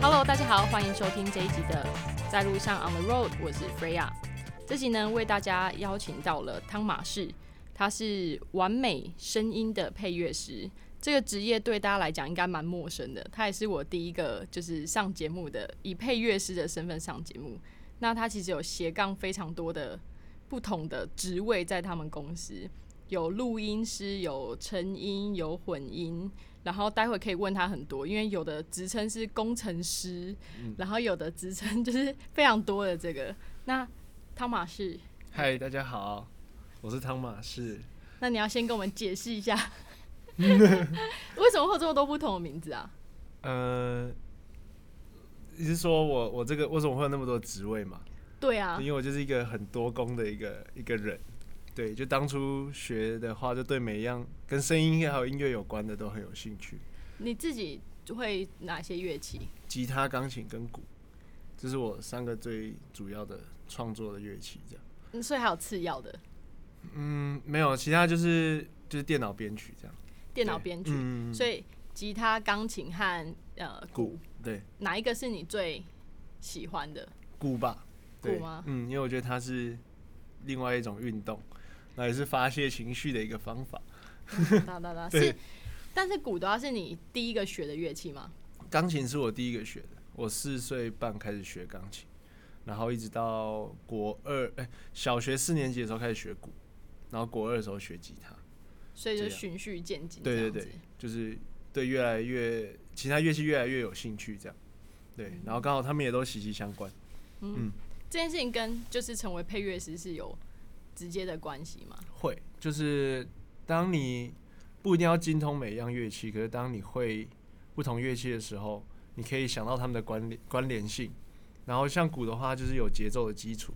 Hello，大家好，欢迎收听这一集的在路上 On the Road，我是 Freya。这集呢，为大家邀请到了汤马士，他是完美声音的配乐师。这个职业对大家来讲应该蛮陌生的，他也是我第一个就是上节目的以配乐师的身份上节目。那他其实有斜杠非常多的不同的职位在他们公司，有录音师，有成音，有混音。然后待会可以问他很多，因为有的职称是工程师，然后有的职称就是非常多的这个。那汤马士，嗨，大家好，我是汤马士。那你要先跟我们解释一下，为什么会有这么多不同的名字啊？呃，你是说我我这个为什么会有那么多职位嘛？对啊，因为我就是一个很多工的一个一个人。对，就当初学的话，就对每一样跟声音还有音乐有关的都很有兴趣。你自己会哪些乐器？吉他、钢琴跟鼓，这是我三个最主要的创作的乐器。这样，嗯，所以还有次要的？嗯，没有，其他就是就是电脑编曲这样。电脑编曲，所以吉他、钢琴和呃鼓，对，哪一个是你最喜欢的？鼓吧？鼓吗？嗯，因为我觉得它是另外一种运动。那也是发泄情绪的一个方法。哒哒哒，是，但是鼓的话是你第一个学的乐器吗？钢琴是我第一个学的，我四岁半开始学钢琴，然后一直到国二，哎，小学四年级的时候开始学鼓，然后国二的时候学吉他，所以就循序渐进。对对对，就是对越来越其他乐器越来越有兴趣，这样。对，然后刚好他们也都息息相关。嗯，这件事情跟就是成为配乐师是有。直接的关系吗？会，就是当你不一定要精通每一样乐器，可是当你会不同乐器的时候，你可以想到他们的关联关联性。然后像鼓的话，就是有节奏的基础；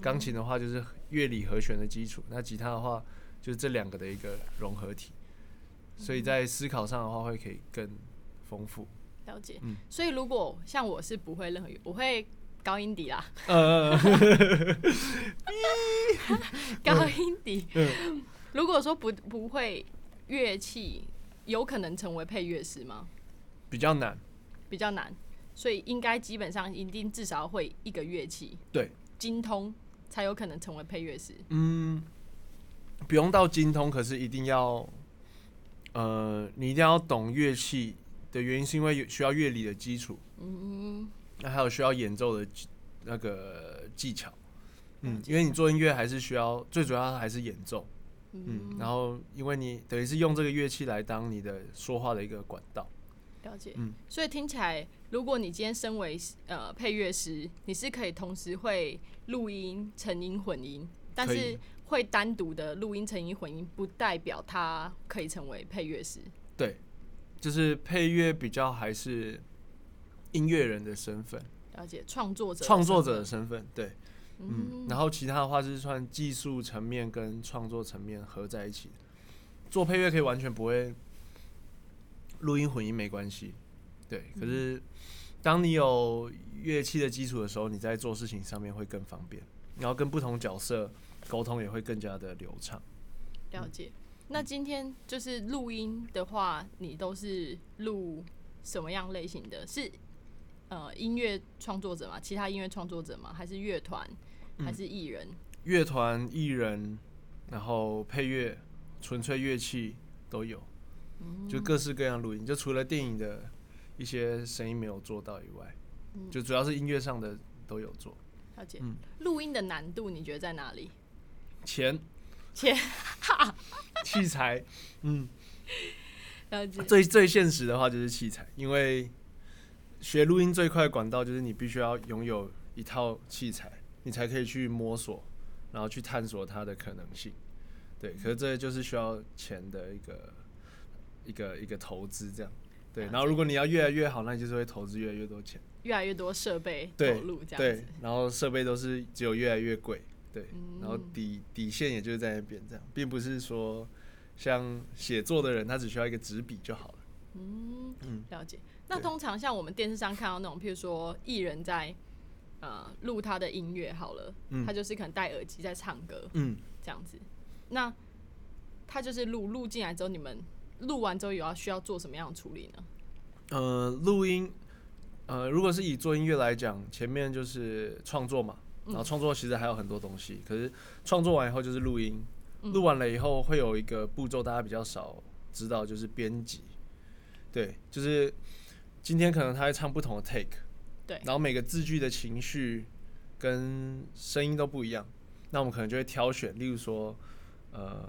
钢琴的话，就是乐理和弦的基础；那吉他的话，就是这两个的一个融合体。所以在思考上的话，会可以更丰富。了解。嗯。所以如果像我是不会任何，我会。高音笛啦，呃高音笛。如果说不不会乐器，有可能成为配乐师吗？比较难，比较难，所以应该基本上一定至少会一个乐器，对，精通才有可能成为配乐师。嗯，不用到精通，可是一定要，呃，你一定要懂乐器的原因，是因为需要乐理的基础。嗯。那还有需要演奏的那个技巧，嗯，因为你做音乐还是需要最主要还是演奏，嗯，然后因为你等于是用这个乐器来当你的说话的一个管道，了解，嗯，所以听起来，如果你今天身为呃配乐师，你是可以同时会录音、成音、混音，但是会单独的录音、成音、混音，不代表他可以成为配乐师，对，就是配乐比较还是。音乐人的身份，了解创作者创作者的身份，对，嗯，然后其他的话是算技术层面跟创作层面合在一起。做配乐可以完全不会录音混音没关系，对。可是当你有乐器的基础的时候，你在做事情上面会更方便，然后跟不同角色沟通也会更加的流畅。了解。那今天就是录音的话，你都是录什么样类型的？是？呃，音乐创作者吗，其他音乐创作者吗，还是乐团，还是艺人？乐团、艺人，然后配乐、纯粹乐器都有，就各式各样录音。就除了电影的一些声音没有做到以外，就主要是音乐上的都有做。了解。嗯，录音的难度你觉得在哪里？钱，钱，器材，嗯，了解。最最现实的话就是器材，因为。学录音最快的管道就是你必须要拥有一套器材，你才可以去摸索，然后去探索它的可能性。对，可是这就是需要钱的一个一个一个投资，这样。对，然后如果你要越来越好，那你就是会投资越来越多钱，越来越多设备投入这样对，然后设备都是只有越来越贵。对，然后底底线也就是在那边这样，并不是说像写作的人他只需要一个纸笔就好了。嗯嗯，了解。那通常像我们电视上看到那种，譬如说艺人在呃录他的音乐好了，嗯他就是可能戴耳机在唱歌嗯，这样子。那他就是录录进来之后，你们录完之后有要需要做什么样的处理呢？呃，录音，呃，如果是以做音乐来讲，前面就是创作嘛，然后创作其实还有很多东西，可是创作完以后就是录音，录完了以后会有一个步骤，大家比较少知道，就是编辑。对，就是今天可能他会唱不同的 take，对。然后每个字句的情绪跟声音都不一样，那我们可能就会挑选，例如说，呃，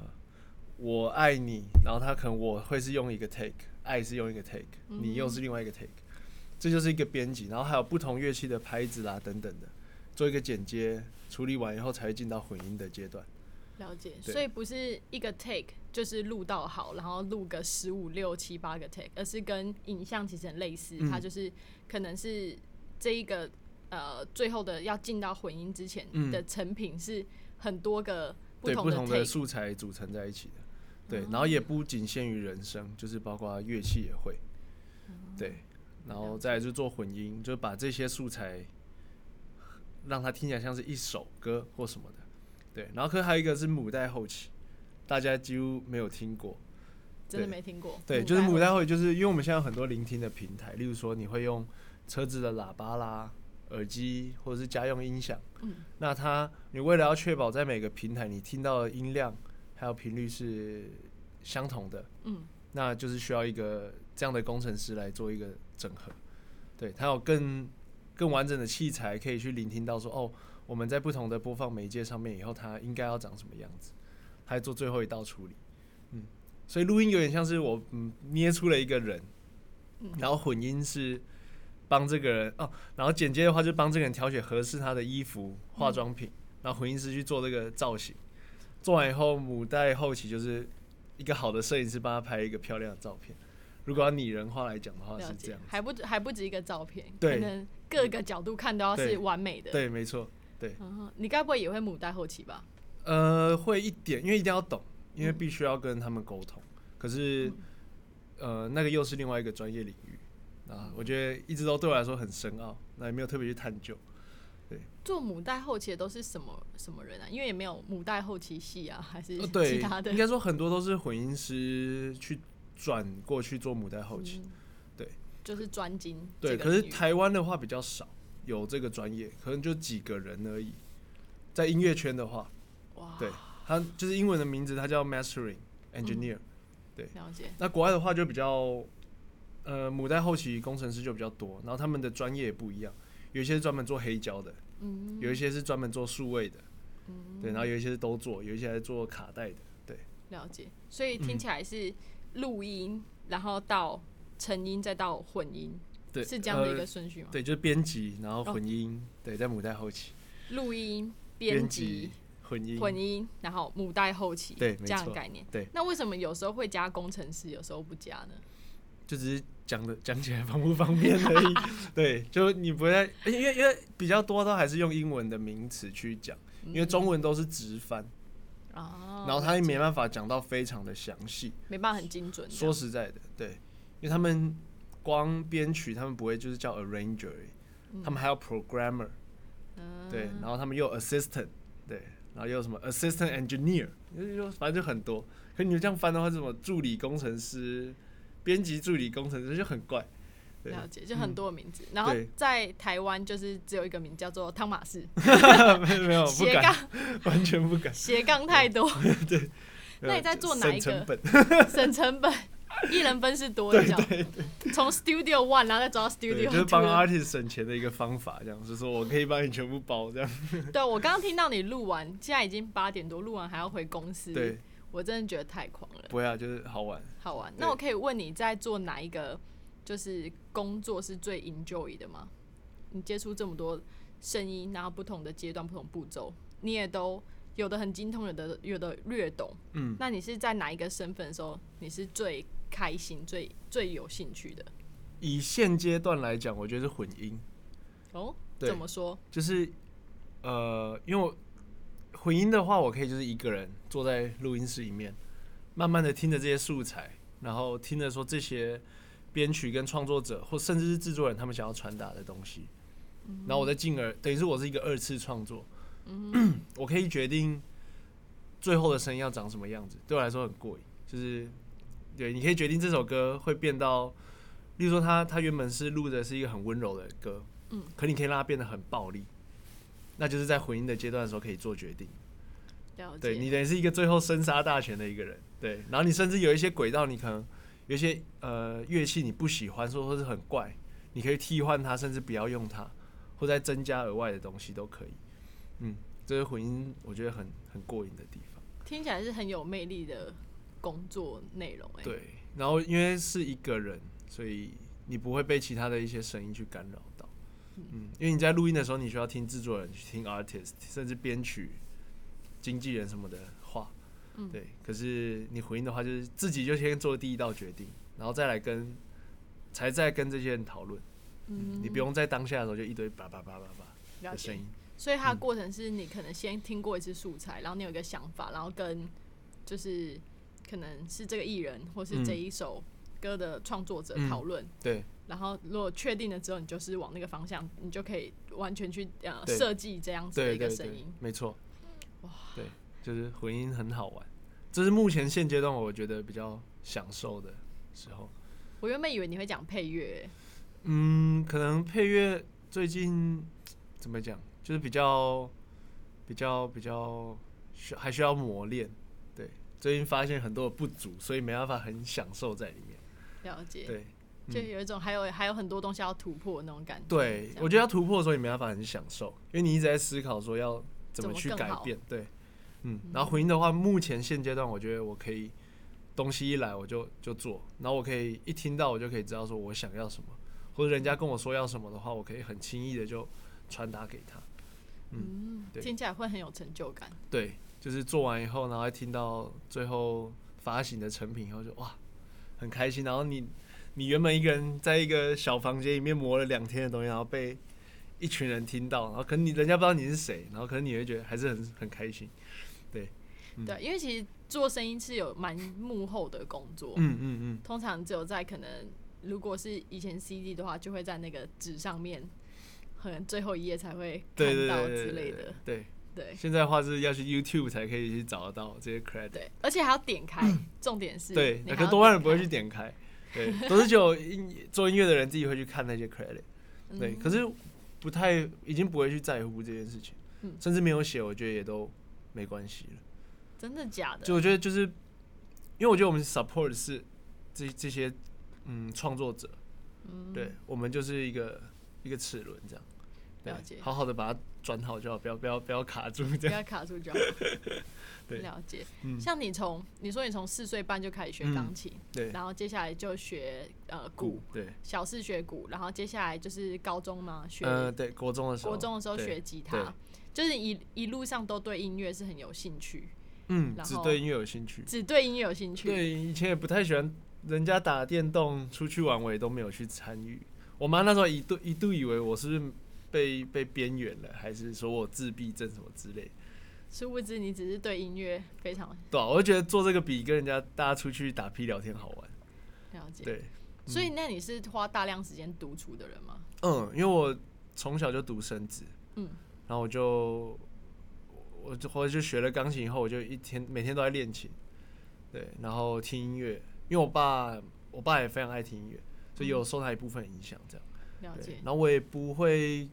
我爱你，然后他可能我会是用一个 take，爱是用一个 take，你又是另外一个 take，这就是一个编辑，然后还有不同乐器的拍子啦等等的，做一个剪接，处理完以后才会进到混音的阶段。了解，所以不是一个 take 就是录到好，然后录个十五六七八个 take，而是跟影像其实很类似，嗯。它就是可能是这一个呃最后的要进到混音之前嗯。的成品是很多个不同的不同的 take，素材组成在一起的，对，然后也不仅限于人声，就是包括乐器也会，对，然后再来就做混音，就把这些素材让它听起来像是一首歌或什么的，对，然后可还有一个是母带后期，大家几乎没有听过，真的对没听过，对，就是母带带后期，就是因为我们现在有很多聆听的平台，例如说你会用车子的喇叭啦、耳机或者是家用音响，嗯。那它你为了要确保在每个平台你听到的音量还有频率是相同的，嗯，那就是需要一个这样的工程师来做一个整合，对，它有更更完整的器材可以去聆听到说哦，我们在不同的播放媒介上面以后它应该要长什么样子，还做最后一道处理，嗯，所以录音有点像是我嗯捏出了一个人，然后混音是帮这个人哦，然后剪接的话就帮这个人挑选合适他的衣服、化妆品，然后混音师去做这个造型，做完以后母带后期就是一个好的摄影师帮他拍一个漂亮的照片。如果要拟人化来讲的话是这样，还不止还不止一个照片，对可能各个角度看都要是完美的。对，没错，嗯，你该不会也会母带后期吧？呃，会一点，因为一定要懂，因为必须要跟他们沟通。可是，呃，那个又是另外一个专业领域啊，我觉得一直都对我来说很深奥，那也没有特别去探究。做母带后期的都是什么什么人啊？因为也没有母带后期系啊，还是呃，其，他的应。该说很多都是混音师去转过去做母带后期。就是专精对，可是台湾的话比较少有这个专业，可能就几个人而已。在音乐圈的话，哇，对，他就是英文的名字，他叫 mastering engineer。对。了解，那国外的话就比较，呃，母带后期工程师就比较多，然后他们的专业也不一样，有一些是专门做黑胶的，嗯，有一些是专门做数位的，嗯。对，然后有一些是都做，有一些还做卡带的，对，了解。所以嗯。听起来是录音，然后到成音，再到混音，对，是这样的一呃个顺序吗？对，就是编辑，然后混音，对，在母带后期，录音、编编辑、混音，混音，然后母带后期，对这样的概念。对，那为什么有时候会加工程师，有时候不加呢？就只是讲的 讲起来方不方便而已。对，就你不会，因为因为比较多都还是用英文的名词去讲，因为中文都是直翻，啊，然后他也没办法讲到非常的详细。没办法很精准。说实在的，对，因为他们光编曲，他们不会就是叫 arranger，他们还有 programmer，嗯。对，然后他们又有 assistant，对，然后又有什么 assistant engineer，就就反正就很多。可你们这样翻的话，是什么助理工程师、编辑助理工程师就很怪。对。了解，就很多的名字。然后在台湾就是只有一个名叫做汤马士，没有没有，斜杠。完全不敢。斜杠太多，对。那你在做哪一个？省成本？省成本，一人分是多的，这样。从 Studio One 然后再走到，Studio 就是帮。artist 省钱的一个方法，这样就是说我可以帮你全部包这样。对，我刚刚听到你录完，现在已经八点多，录完还要回公司，对，我真的觉得太狂了，不会啊，就是好玩。好玩。那我可以问你在做哪一个就是工作是最 enjoy 的吗？你接触这么多声音，然后不同的阶段、不同步骤，你也都有的很精通，有的有的略懂。嗯，那你是在哪一个身份的时候，你是最开心、最最有兴趣的？以现阶段来讲，我觉得是混音。哦，怎么说？就是呃，因为我混音的话，我可以就是一个人坐在录音室里面，慢慢的听着这些素材，然后听着说这些编曲跟创作者或甚至是制作人他们想要传达的东西，然后我再进而等于是我是一个二次创作，我可以决定最后的声音要长什么样子，对我来说很过瘾。就是对，你可以决定这首歌会变到，例如说它它原本是录的是一个很温柔的歌，嗯，可你可以让它变得很暴力，那就是在混音的阶段的时候可以做决定。对你等于是一个最后生杀大权的一个人，对。然后你甚至有一些轨道，你可能有一些呃乐器你不喜欢，说或是很怪，你可以替换它，甚至不要用它，或再增加额外的东西都可以。嗯，这是混音，我觉得很很过瘾的地方。听起来是很有魅力的工作内容哎。对，然后因为是一个人，所以你不会被其他的一些声音去干扰到。嗯，因为你在录音的时候，你需要听制作人、去听 artist，甚至编曲、经纪人什么的话。嗯对。可是你回应的话，就是自己就先做第一道决定，然后再来跟，才再跟这些人讨论。嗯，你不用在当下的时候就一堆叭叭叭叭叭。的声音。所以它的过程是你可能先听过一次素材，然后你有一个想法，然后跟就是可能是这个艺人或是这一首歌的创作者嗯。讨论，对。然后如果确定了之后，你就是往那个方向，你就可以完全去呃设计这样子的一个声音。，没错。哇，对，就是混音很好玩，这是目前现阶段我觉得比较享受的时候。我原本以为你会讲配乐，嗯，可能配乐最近怎么讲，就是比较比较比较需还需要磨练。对，最近发现很多的不足，所以没办法很享受在里面。了解，对，就有一种还有还有很多东西要突破的那种感觉。对我觉得要突破的时候，你没办法很享受，因为你一直在思考说要怎么去改变。对，嗯，然后回音的话，目前现阶段我觉得我可以东西一来我就就做，然后我可以一听到我就可以知道说我想要什么，或者人家跟我说要什么的话，我可以很轻易的就传达给他。嗯，对听起来会很有成就感。对，就是做完以后，然后听到最后发行的成品以后就哇很开心，然后你你原本一个人在一个小房间里面磨了两天的东西，然后被一群人听到，然后可能你人家不知道你是谁，然后可能你会觉得还是很很开心。嗯对，因为其实做声音是有蛮幕后的工作，嗯嗯嗯，通常只有在可能如果是以前 CD 的话，就会在那个纸上面，可能最后一页才会对对看到对之类的。对，对现在的话是要去 YouTube 才可以去找得到这些 credit。对，而且还要点开，重点是，对，可多半人不会去。点开，对，都是只有音做音乐的人自己会去看那些 credit。对，嗯可是不太已经不会去在乎这件事情，嗯甚至没有写，我觉得也都没关系了。真的假的？就我觉得就是，因为我觉得我们 support 的是这这些嗯创作者，嗯对我们就是一个一个齿轮这样，对了解好好的把它转好就好，不要不要不要卡住这样。不要卡住就好。对了解。嗯像你从你说你从四岁半就开始学嗯钢琴，对，然后接下来就学呃鼓鼓，对，小四学鼓，然后接下来就是高中嘛学呃对，国中的时候，国中的时候学吉他，就是一一路上都对音乐是很有兴趣，嗯，只对音乐有兴趣。只对音乐有兴趣。对，以前也不太喜欢人家打电动出去玩，我也都没有去参与。我妈那时候一度一度以为我是不是被被边缘了，还是说我自闭症什么之类。殊不知你只是对音乐非常对啊，我就觉得做这个比跟人家大家出去打屁聊天好玩。了解。对，所以那你是花大量时间独处的人吗？嗯，因为我从小就独生子，嗯，然后我就我就或者就学了钢琴以后，我就一天每天都在练琴，对，然后听音乐，因为我爸我爸也非常爱听音乐，所以有受他一部分影响，这样。对了解，。然后我也不会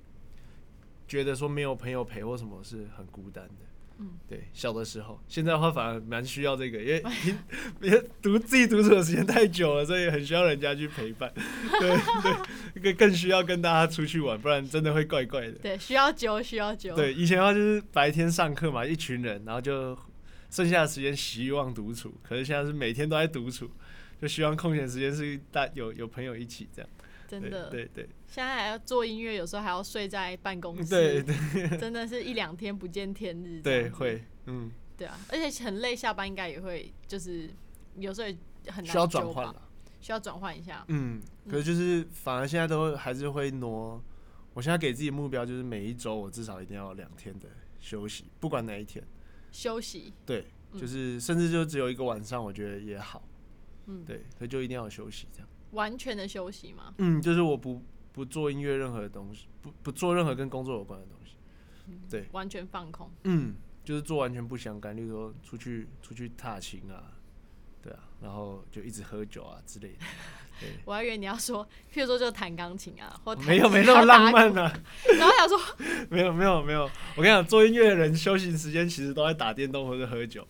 觉得说没有朋友陪或什么是很孤单的。嗯，对，小的时候，现在的话反而蛮需要这个，因为听 因为独自己独处的时间太久了，所以很需要人家去陪伴。对对，更更需要跟大家出去玩，不然真的会怪怪的。对，需要酒，需要酒。对，以前的话就是白天上课嘛，一群人，然后就剩下的时间希望独处，可是现在是每天都在独处，就希望空闲时间是大有有朋友一起这样。真的。对对现在还要做音乐，有时候还要睡在办公室，对对真的是一两天不见天日。对，会，嗯，对啊，而且很累，下班应该也会，就是有时候也很难需要转换了。需要转换一下。嗯，可是就是反而现在都还是会挪。我现在给自己的目标就是每一周我至少一定要有两天的休息，不管哪一天。休息，对，嗯就是甚至就只有一个晚上，我觉得也好。嗯，对，所以就一定要休息这样。完全的休息嘛。嗯，就是我不不做音乐任何的东西，不不做任何跟工作有关的东西。对，完全放空。嗯，就是做完全不相干，例如说出去出去踏青啊，对啊，然后就一直喝酒啊之类的。对，我还以为你要说，譬如说就弹钢琴啊，或没有没那么浪漫啊，然后想说，没有没有没有。我跟你讲，做音乐的人休息时间其实都在打电动或者喝酒，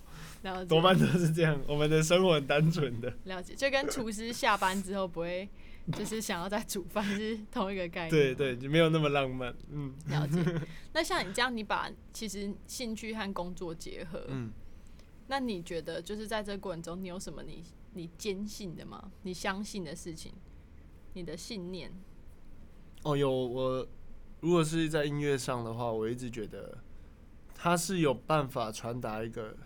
多半都是这样。我们的生活很单纯的。了解，就跟厨师下班之后不会 就是想要再煮饭是同一个概念。对对，就没有那么浪漫。嗯了解。那像你这样，你把其实兴趣和工作结合，嗯。那你觉得就是在这个过程中，你有什么你你坚信的吗？你相信的事情，你的信念？哦，有我，如果是在音乐上的话，我一直觉得它是有办法传达一个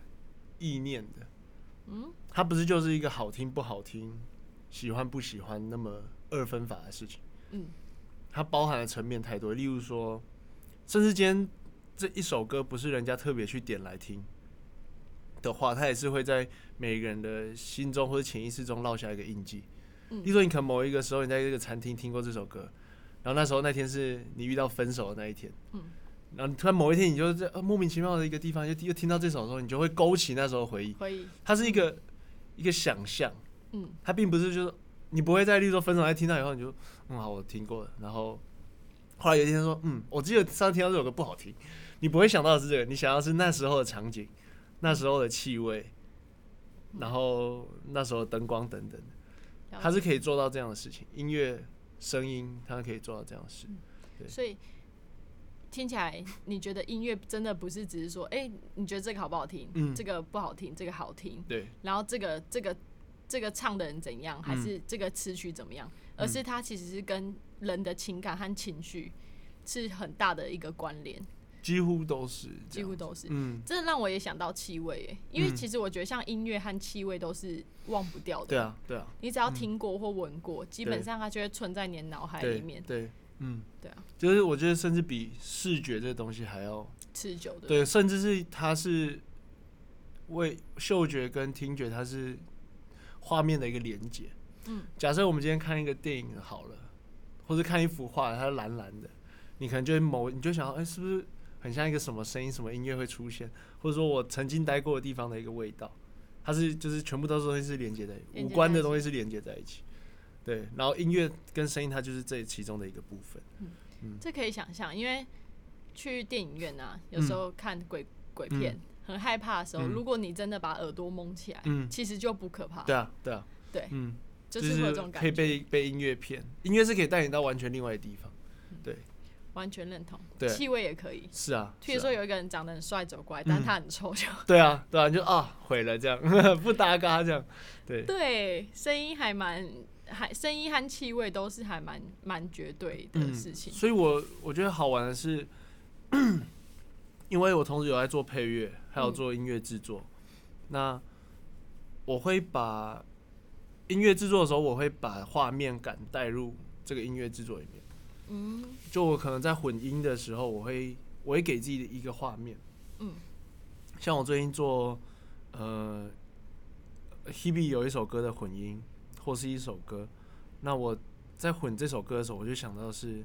意念的。嗯，它不是就是一个好听不好听、喜欢不喜欢那么二分法的事情。嗯，它包含的层面太多，例如说，甚至今天这一首歌不是人家特别去点来听的话，它也是会在每个人的心中或者潜意识中烙下一个印记。嗯例如说，你可能某一个时候你在这个餐厅听过这首歌，然后那时候那天是你遇到分手的那一天，嗯然后突然某一天你就在、呃、莫名其妙的一个地方又又听到这首的时候，你就会勾起那时候的回忆。回忆，它是一个一个想象，嗯它并不是就是你不会在例如说分手在听到以后你就嗯好我听过了，然后后来有一天说嗯我记得上次听到这首歌不好听，你不会想到的是这个，你想要是那时候的场景，那时候的气味，然后那时候灯光等等的，它是可以做到这样的事情，音乐声音它可以做到这样的事，所以听起来，你觉得音乐真的不是只是说，哎、你觉得这个好不好听？嗯这个不好听，这个好听。对然后这个这个这个唱的人怎样，还嗯是这个词曲怎么样？而是它其实是跟人的情感和情绪是很大的一个关联，几乎都是几乎都是。嗯真的让我也想到气味耶，因为嗯其实我觉得像音乐和气味都是忘不掉的。对啊对啊你只要听过或闻过，基本上它就会存在你的脑海对里面。对嗯对啊，就是我觉得甚至比视觉这个东西还要。持久的。对，甚至是它是为嗅觉跟听觉，它是画面的一个连接。嗯，假设我们今天看一个电影好了，或者看一幅画，它是蓝蓝的，你可能就会某你就想到，哎、是不是很像一个什么声音、什么音乐会出现，或者说我曾经待过的地方的一个味道，它是就是全部都是东西是连接在五官的东西是连接在一起。对，然后音乐跟声音，它就是这其中的一个部分。嗯这可以想象，因为去电影院啊，有时候看鬼、鬼片，很害怕的时候，嗯如果你真的把耳朵蒙起来，嗯其实就不可怕。对啊，对啊，对嗯。就就是会有这种感觉可以觉，被被音乐骗，音乐是可以带你到完全另外的地方。对完全认同。对气味也可以。是啊，譬如说有一个人长得很帅走过来，但嗯他很臭，就对啊，对啊，你就啊毁了这样，不搭嘎这样，对，对，声音还蛮还声音和气味都是还蛮蛮绝对的事情。所以我我觉得好玩的是，因为我同时有在做配乐，还有嗯。做音乐制作，那我会把音乐制作的时候，我会把画面感带入这个音乐制作里面。嗯。就我可能在混音的时候，我会我会给自己的一个画面。嗯，像我最近做呃，Hebe 有一首歌的混音，或是一首歌，那我在混这首歌的时候，我就想到是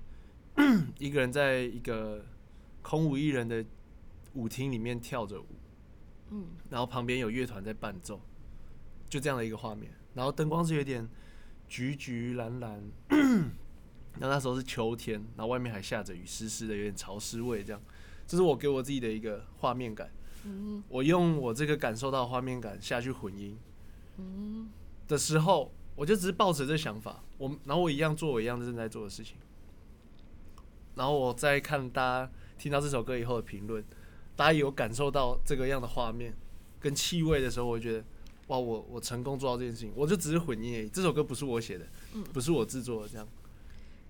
一个人在一个空无一人的舞厅里面跳着舞，嗯。然后旁边有乐团在伴奏，就这样的一个画面。然后灯光是有点橘橘蓝蓝，然后那时候是秋天，然后外面还下着雨，湿湿的，有点潮湿味，这样，这是我给我自己的一个画面感。嗯。我用我这个感受到的画面感下去混音嗯。的时候，我就只是抱着这想法，我然后我一样做我一样正在做的事情，然后我再看大家听到这首歌以后的评论，大家有感受到这个样的画面跟气味的时候，我就觉得哇，我我成功做到这件事情，我就只是混音而已，这首歌不是我写的，嗯。不是我制作的，这样。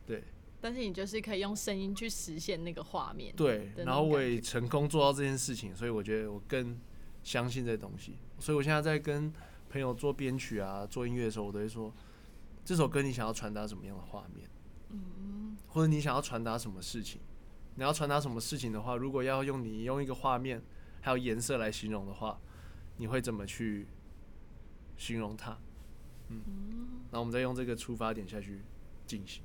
对。但是你就是可以用声音去实现那个画面。对，然后我也成功做到这件事情，所以我觉得我更相信这东西，所以我现在在跟朋友做编曲啊、做音乐的时候，我都会说，这首歌你想要传达什么样的画面，嗯。或者你想要传达什么事情？你要传达什么事情的话，如果要用你用一个画面还有颜色来形容的话，你会怎么去形容它？嗯，然后我们再用这个出发点下去进行。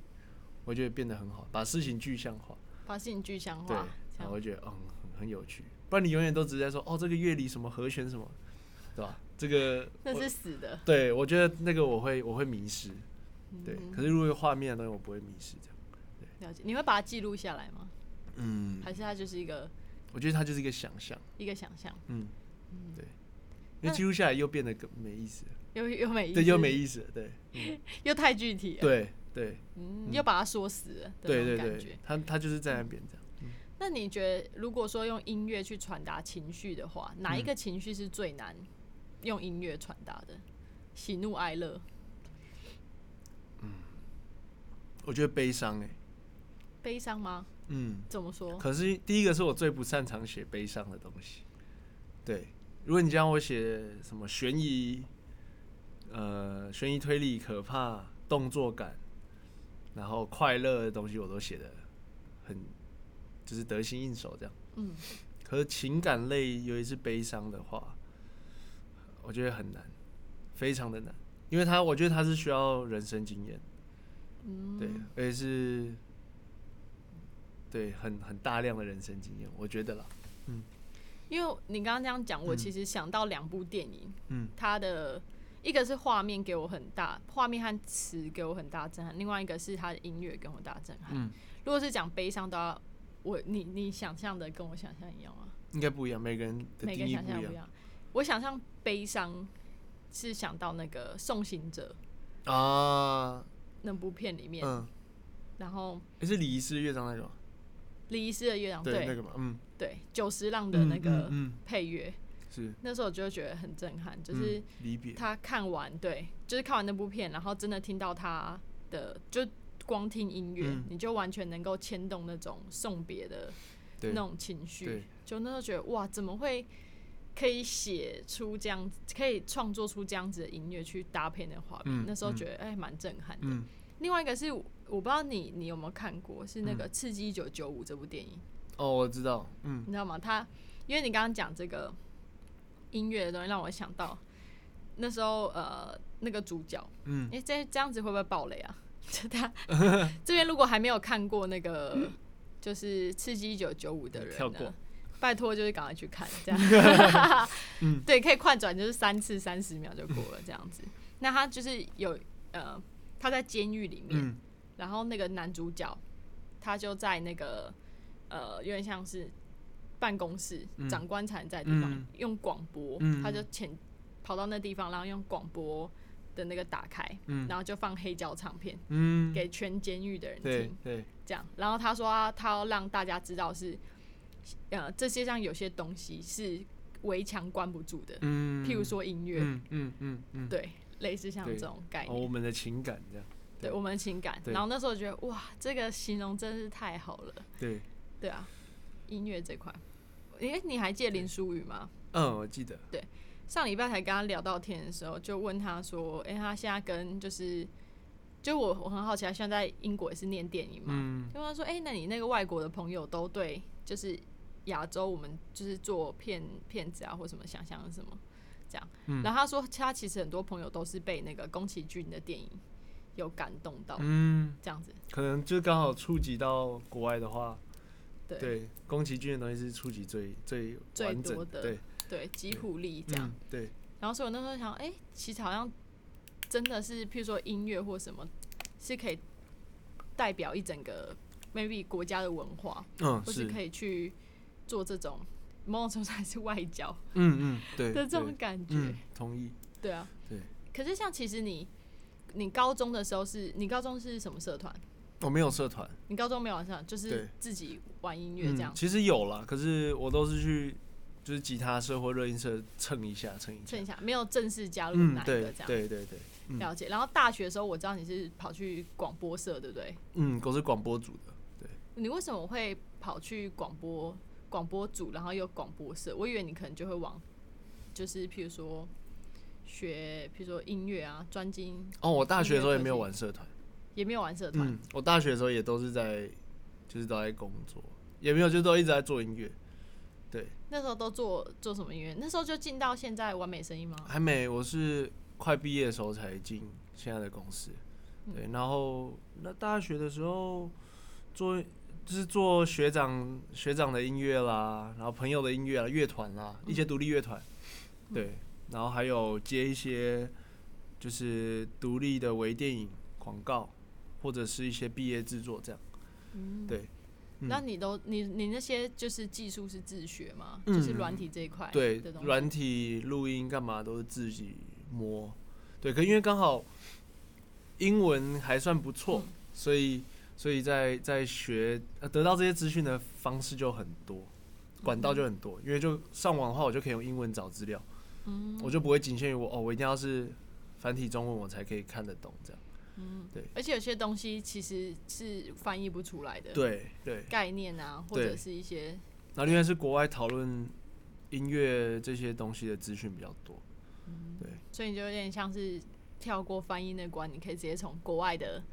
我觉得变得很好，把事情具象化，把事情具象化，，这样然后我觉得嗯很很有趣，不然你永远都只是在说哦这个乐理什么和弦什么，对吧？这个 那是死的。对我觉得那个我会我会迷失，对，嗯可是如果有画面的东西我不会迷失这样，对了解，你会把它记录下来吗？嗯，还是它就是一个我觉得它就是一个想象，一个想象，嗯，对，因那为记录下来又变得更没意思了，又又没意对，思又没意思了，对，嗯。又太具体了，对对。嗯，嗯。又把它说死了对对对。，他他就是在那边这样。那你觉得，如果说用音乐去传达情绪的话，哪一嗯个情绪是最难用音乐传达的？喜怒哀乐，我觉得悲伤哎、悲伤吗？嗯，怎么说？可是第一个是我最不擅长写悲伤的东西。对，如果你叫我写什么悬疑，呃，悬疑推理、可怕、动作感，然后快乐的东西，我都写的很，就是得心应手这样。嗯，可是情感类，尤其是悲伤的话，我觉得很难，非常的难，因为他，我觉得他是需要人生经验。嗯，对，而且是，对，很很大量的人生经验，我觉得啦，嗯因为你刚刚这样讲，我嗯其实想到两部电影，嗯，它的一个是画面给我很大，画面和词给我很大震撼，另外一个是它的音乐给我很大震撼。嗯，如果是讲悲伤的话，我你你想象的跟我想象一样吗？应该不一样，每个人的每个想象不一样。我想象悲伤是想到那个《送行者》啊，那部片里面，嗯，然后诶是礼仪师乐章那个吗？李医师的月亮，对，对。那个嘛，嗯，对，久石让的那个配乐，嗯是，那时候我就觉得很震撼，就是嗯离别，他看完，对，就是看完那部片，然后真的听到他的，就光听音乐，嗯。你就完全能够牵动那种送别的那种情绪，就那时候觉得哇，怎么会可以写出这样，可以创作出这样子的音乐去搭配那个画面？嗯那时候嗯。觉得哎，蛮、震撼的。嗯，另外一个是我不知道你你有没有看过，是那个《刺激一九九五》这部电影，哦，我知道，嗯。你知道吗？他因为你刚刚讲这个音乐的东西，让我想到那时候呃那个主角，嗯。哎、这这样子会不会爆雷啊？就他 这边如果还没有看过那个就是《刺激一九九五》的人跳过。呢，拜托就是赶快去看，这样，对，可以快转，就是三次三十秒就过了这样子。那他就是有呃，他在监狱里面，嗯然后那个男主角他就在那个呃，有点像是办公室，嗯。长官才能在的地方、嗯。用广播，嗯。他就潜跑到那地方，然后用广播的那个打开，嗯。然后就放黑胶唱片嗯，给全监狱的人对听，对，这样。然后他说他他要让大家知道是，呃，这些上有些东西是围墙关不住的，嗯，譬如说音乐，嗯嗯嗯嗯，对，类似像对。这种概哦，念。我们的情感这样，对我们的情感，然后那时候觉得哇，这个形容真是太好了。对，对啊，音乐这块，诶、你还记得林书宇吗？嗯，我记得，对。上礼拜才跟他聊到天的时候，就问他说：“诶、他现在跟就是，就我我很好奇，他现在在英国也是念电影嘛？嗯。就问他说：，诶、那你那个外国的朋友都对，就是亚洲我们就是做骗骗子啊，或什么想象什么这样？嗯。然后他说，他其实很多朋友都是被那个宫崎骏的电影有感动到，嗯，这样子。可能就刚好触及到国外的话，对。对，宫崎骏的东西是触及最最最完整多的对，对，吉普力这样。嗯，对，然后所以我那时候想，哎、其实好像真的是，譬如说音乐或什么，是可以代表一整个 maybe 国家的文化，嗯，是，或是可以去做这种某种程度上是外交。嗯嗯，对的这种对。感觉。嗯，同意，对啊，对。可是像其实你，你高中的时候是，你高中是什么社团？我没有社团，你高中没有玩社团，就是对自己玩音乐这样嗯，，其实有啦，可是我都是去就是吉他社或热音社蹭一下，蹭一下蹭一，下，没有正式加入嗯，哪一对个这样。对对对，嗯了解。然后大学的时候，我知道你是跑去广播社，对不对？嗯，我是广播组的，对你为什么会跑去广播广播组，然后又广播社？我以为你可能就会往，就是譬如说学，譬如说音乐啊，专精哦，我大学的时候也没有玩社团，也没有玩社团。嗯，我大学的时候也都是在，就是都在工作，也没有，就都一直在做音乐，对，那时候都做做什么音乐？那时候就进到现在完美声音吗？还没，我是快毕业的时候才进现在的公司，对，然后那大学的时候做就是做学长学长的音乐啦，然后朋友的音乐啦，乐团啦，一些独立乐团，对，然后还有接一些就是独立的微电影广告，或者是一些毕业制作这样，嗯对。嗯那你都你你那些就是技术是自学吗？嗯就是软体这一块对。软体录音干嘛都是自己摸。对，可因为刚好英文还算不错，嗯所以所以在在学呃得到这些资讯的方式就很多，管道就很多。因为就上网的话，我就可以用英文找资料，嗯。我就不会仅限于我哦，我一定要是繁体中文我才可以看得懂这样。嗯，对。而且有些东西其实是翻译不出来的，对对，概念啊，或者是一些那另外是国外讨论音乐这些东西的资讯比较多。对。所以你就有点像是跳过翻译那关，你可以直接从国外的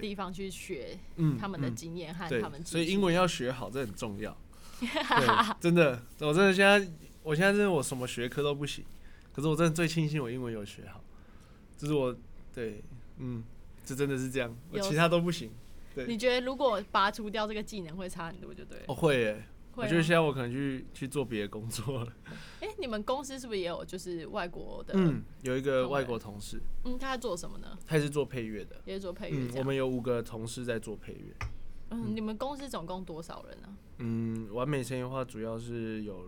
地方去学嗯，他们的嗯经验和他们。所以英文要学好，这很重要。对，真的，我真的现在，我现在真的我什么学科都不行，可是我真的最庆幸我英文有学好，这是我对，嗯，这真的是这样，我有其他都不行。对你觉得如果拔除掉这个技能会差很多，就对了。哦，会耶，我觉得现在我可能去去做别的工作了。哎、你们公司是不是也有就是外国的？嗯，有一个外国同事，嗯，他在做什么呢？他也是做配乐的。也是做配乐。我们有五个同事在做配乐。嗯，你们公司总共多少人呢、嗯，完美声音的话，主要是有，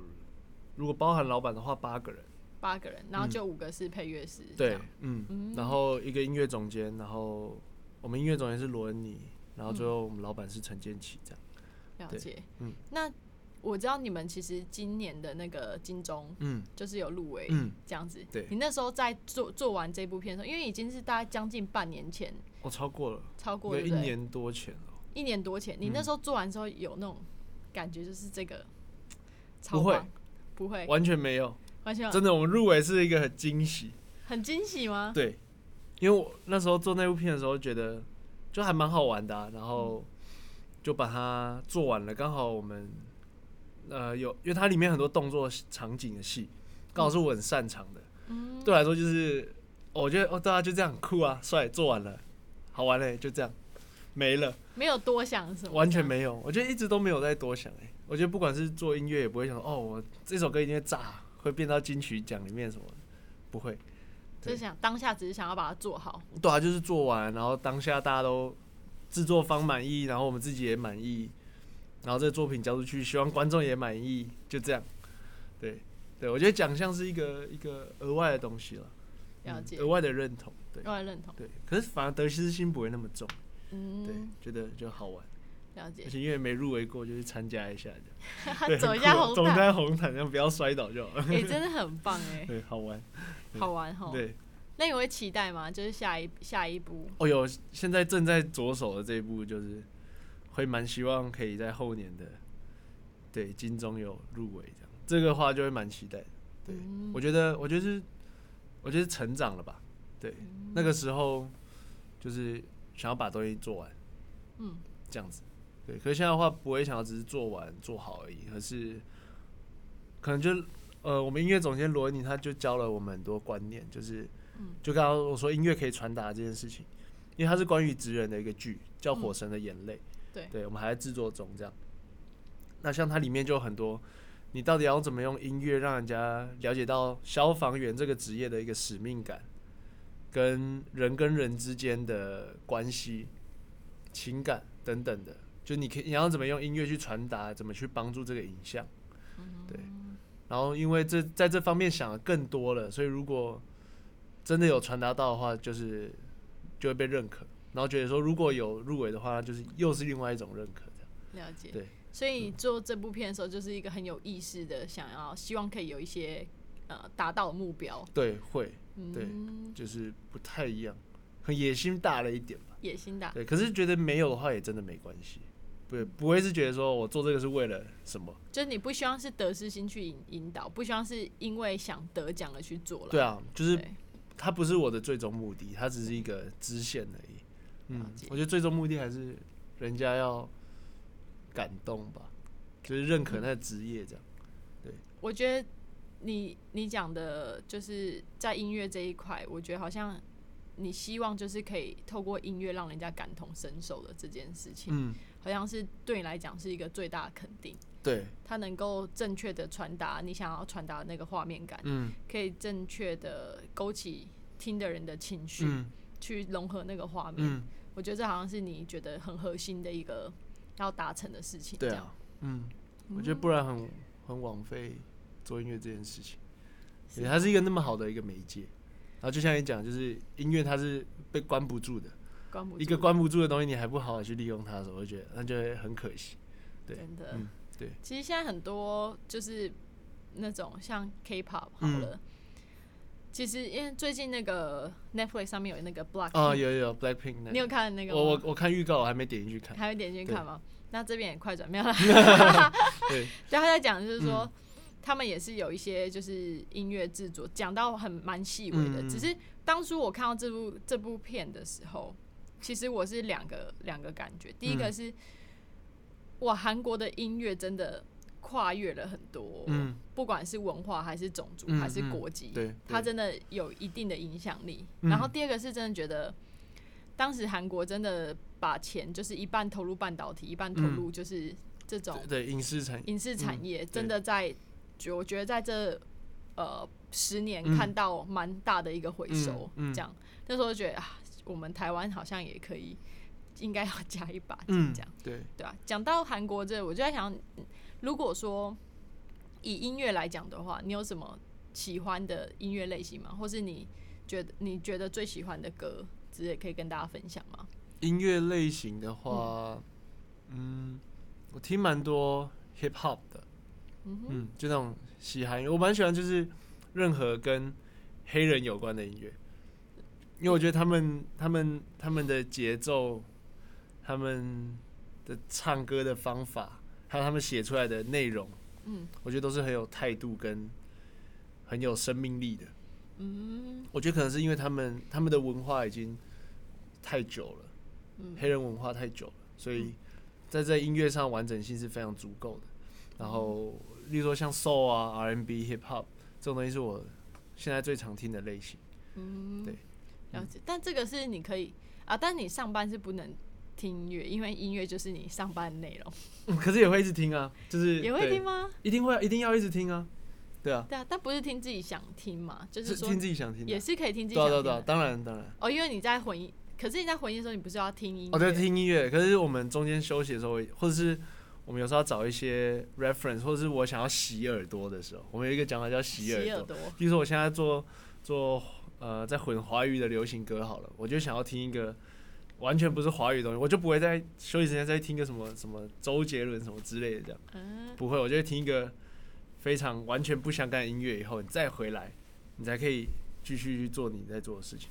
如果包含老板的话，八个人。八个人，然后就五个是配乐师。对样，嗯，然后一个音乐总监，然后我们音乐总监是罗恩尼，然后最后我们老板是陈建奇，这样。对了解。嗯那我知道你们其实今年的那个金钟嗯就是有入围，嗯，这样子。对你那时候在做做完这部片的时候，因为已经是大概将近半年前，哦超过了，超过了一？年多前了。一年多前，你那嗯时候做完之后有那种感觉，就是这个超棒，不会，完全没有，完全真的，我们入围是一个很惊喜。很惊喜吗？对，因为我那时候做那部片的时候，觉得就还蛮好玩的啊、然后就把它做完了。刚好我们呃有，因为它里面很多动作场景的戏，刚好是我很擅长的。嗯对我来说就是，哦我觉得哦，对啊，就这样酷啊，帅，做完了，好玩嘞，就这样没了，没有多想什么，完全。没有。我觉得一直都没有在多想哎，我觉得不管是做音乐，也不会想说哦，我这首歌一定会炸，会变到金曲奖里面什么的，不会。就是想当下只是想要把它做好，对啊，就是做完，然后当下大家都制作方满意，然后我们自己也满意，然后这个作品交出去，希望观众也满意，就这样。对，对我觉得奖项是一个一个额外的东西了，了解嗯额，外的认同。对额外认同。对，可是反而得失心不会那么重，嗯对嗯，，觉得就好玩，了解而。且因为没入围过，就去参加一下这样，走一下红毯，走一下红毯，这样不要摔倒就好了。哎，真的很棒哎，对，好玩。好玩哈。对，那你会期待吗？就是下一下一步，哦有现在正在着手的这一部，就是会蛮希望可以在后年的对金钟有入围这样，这个话就会蛮期待的。对，嗯我觉得我觉得是我觉得是成长了吧，对，嗯那个时候就是想要把东西做完，嗯，这样子，对。可是现在的话，不会想要只是做完做好而已，可是可能就呃，我们音乐总监罗恩尼他就教了我们很多观念，就是嗯就刚刚我说音乐可以传达这件事情，因为它是关于职人的一个剧，叫《火神的眼泪》，对对，我们还在制作中这样。那像它里面就有很多，你到底要怎么用音乐让人家了解到消防员这个职业的一个使命感，跟人跟人之间的关系、情感等等的，就你可以你要怎么用音乐去传达，怎么去帮助这个影像，对。然后因为这在这方面想的更多了，所以如果真的有传达到的话，就是就会被认可。然后觉得说如果有入围的话，就是又是另外一种认可这样。了解。对，所以你做这部片的时候，就是一个很有意识的，想要希望可以有一些呃达到的目标。对，会对嗯，就是不太一样，很野心大了一点吧。野心大。对，可是觉得没有的话也真的没关系，不不会是觉得说我做这个是为了什么？就是你不希望是得失心去引引导，不希望是因为想得奖而去做了。对啊，就是它不是我的最终目的，它只是一个支线而已。嗯，我觉得最终目的还是人家要感动吧，就是认可那个职业这样。对我觉得你你讲的就是在音乐这一块，我觉得好像你希望就是可以透过音乐让人家感同身受的这件事情，嗯，好像是对你来讲是一个最大的肯定。对，它能够正确的传达你想要传达的那个画面感，嗯可以正确的勾起听的人的情绪，嗯去融合那个画面。嗯，我觉得这好像是你觉得很核心的一个要达成的事情。对啊，嗯，我觉得不然很很枉费做音乐这件事情。是对，它是一个那么好的一个媒介。然后就像你讲，就是音乐它是被关不住的，关不住一个关不住的东西，你还不好好去利用它的时候，我就觉得那就会很可惜。对真的。嗯，对，其实现在很多就是那种像 K-pop 好嗯了。其实，因为最近那个 Netflix 上面有那个 Black，、啊，有有 Blackpink 那你有看那个吗？我我我看预告，我还没点进去看。还没点进去看吗？那这边也快转没有了。对，就他在讲，就是说、嗯他们也是有一些就是音乐制作，讲到很蛮细微的。只是当初我看到这部这部片的时候，其实我是两个两个感觉。第一个嗯是，哇，韩国的音乐真的跨越了很多，嗯，不管是文化还是种族、嗯还是嗯。国籍，它真的有一定的影响力。嗯。然后第二个是真的觉得，当时韩国真的把钱就是一半投入半导体，一半投入就是这种对对影视产业，影视产业，嗯真的在，就我觉得在这呃十年嗯。看到蛮大的一个回收，嗯嗯。这样。那时候就觉得啊，我们台湾好像也可以，应该要加一把这样。，对，对啊，讲到韩国这，我就在想，嗯如果说以音乐来讲的话，你有什么喜欢的音乐类型吗？或是你觉得你觉得最喜欢的歌之类，可以跟大家分享吗？音乐类型的话，嗯，我听蛮多 hip hop 的，嗯哼，嗯，就那种嘻哈，我蛮喜欢，就是任何跟黑人有关的音乐，因为我觉得他们他们他们的节奏，他们的唱歌的方法，还有他们写出来的内容，嗯我觉得都是很有态度跟很有生命力的。嗯我觉得可能是因为他们他们的文化已经太久了，嗯黑人文化太久了，所以在这音乐上完整性是非常足够的。然后，例如说像 soul 啊、R&B、hip hop 这种东西是我现在最常听的类型。嗯，对，了解。但这个是你可以啊，但你上班是不能听音乐，因为音乐就是你上班的内容。嗯，可是也会一直听啊，就是也会听吗？一定会，一定要一直听啊。对啊，对啊，但不是听自己想听嘛，就是说听自己想听的。也是可以听自己对啊对啊对啊，想听的。当然当然。哦，因为你在混音，可是你在混音的时候，你不是要听音乐？哦，对，听音乐。可是我们中间休息的时候，或者是我们有时候要找一些 reference，或者是我想要洗耳朵的时候，我们有一个讲法叫洗洗耳朵。朵。比如说我现在做做呃在混华语的流行歌好了，我就想要听一个完全不是华语的东西，我就不会在休息时间再听个什么什么周杰伦什么之类的这样，嗯，不会，我就会听一个非常完全不相干的音乐以后，你再回来，你才可以继续去做你在做的事情。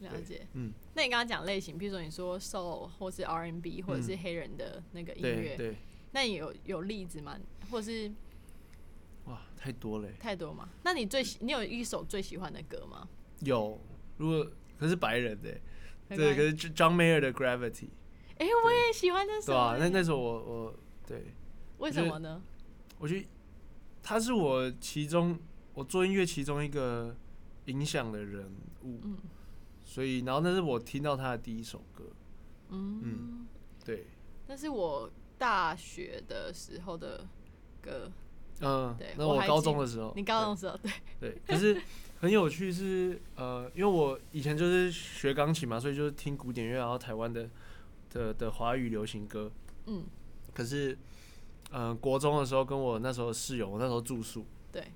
了解。嗯，那你刚刚讲类型，比如说你说 soul 或是 R N B 或者是黑人的那个音乐，对对，那你有有例子吗？或是哇，太多了欸。太多吗？那你最喜你有一首最喜欢的歌吗？有，如果可是白人的欸，对，可是 John Mayer 的 Gravity，哎、我也喜欢那首、对吧、欸那那首我我对。为什么呢？我觉得他是我其中我做音乐其中一个影响的人物，嗯。所以然后那是我听到他的第一首歌，嗯。嗯对，那是我大学的时候的歌。嗯对，那我高中的时候，你高中的时候，对，对，对可是很有趣是呃，因为我以前就是学钢琴嘛，所以就是听古典乐，然后台湾的的的华语流行歌，嗯，可是呃国中的时候跟我那时候室友，我那时候住宿，对，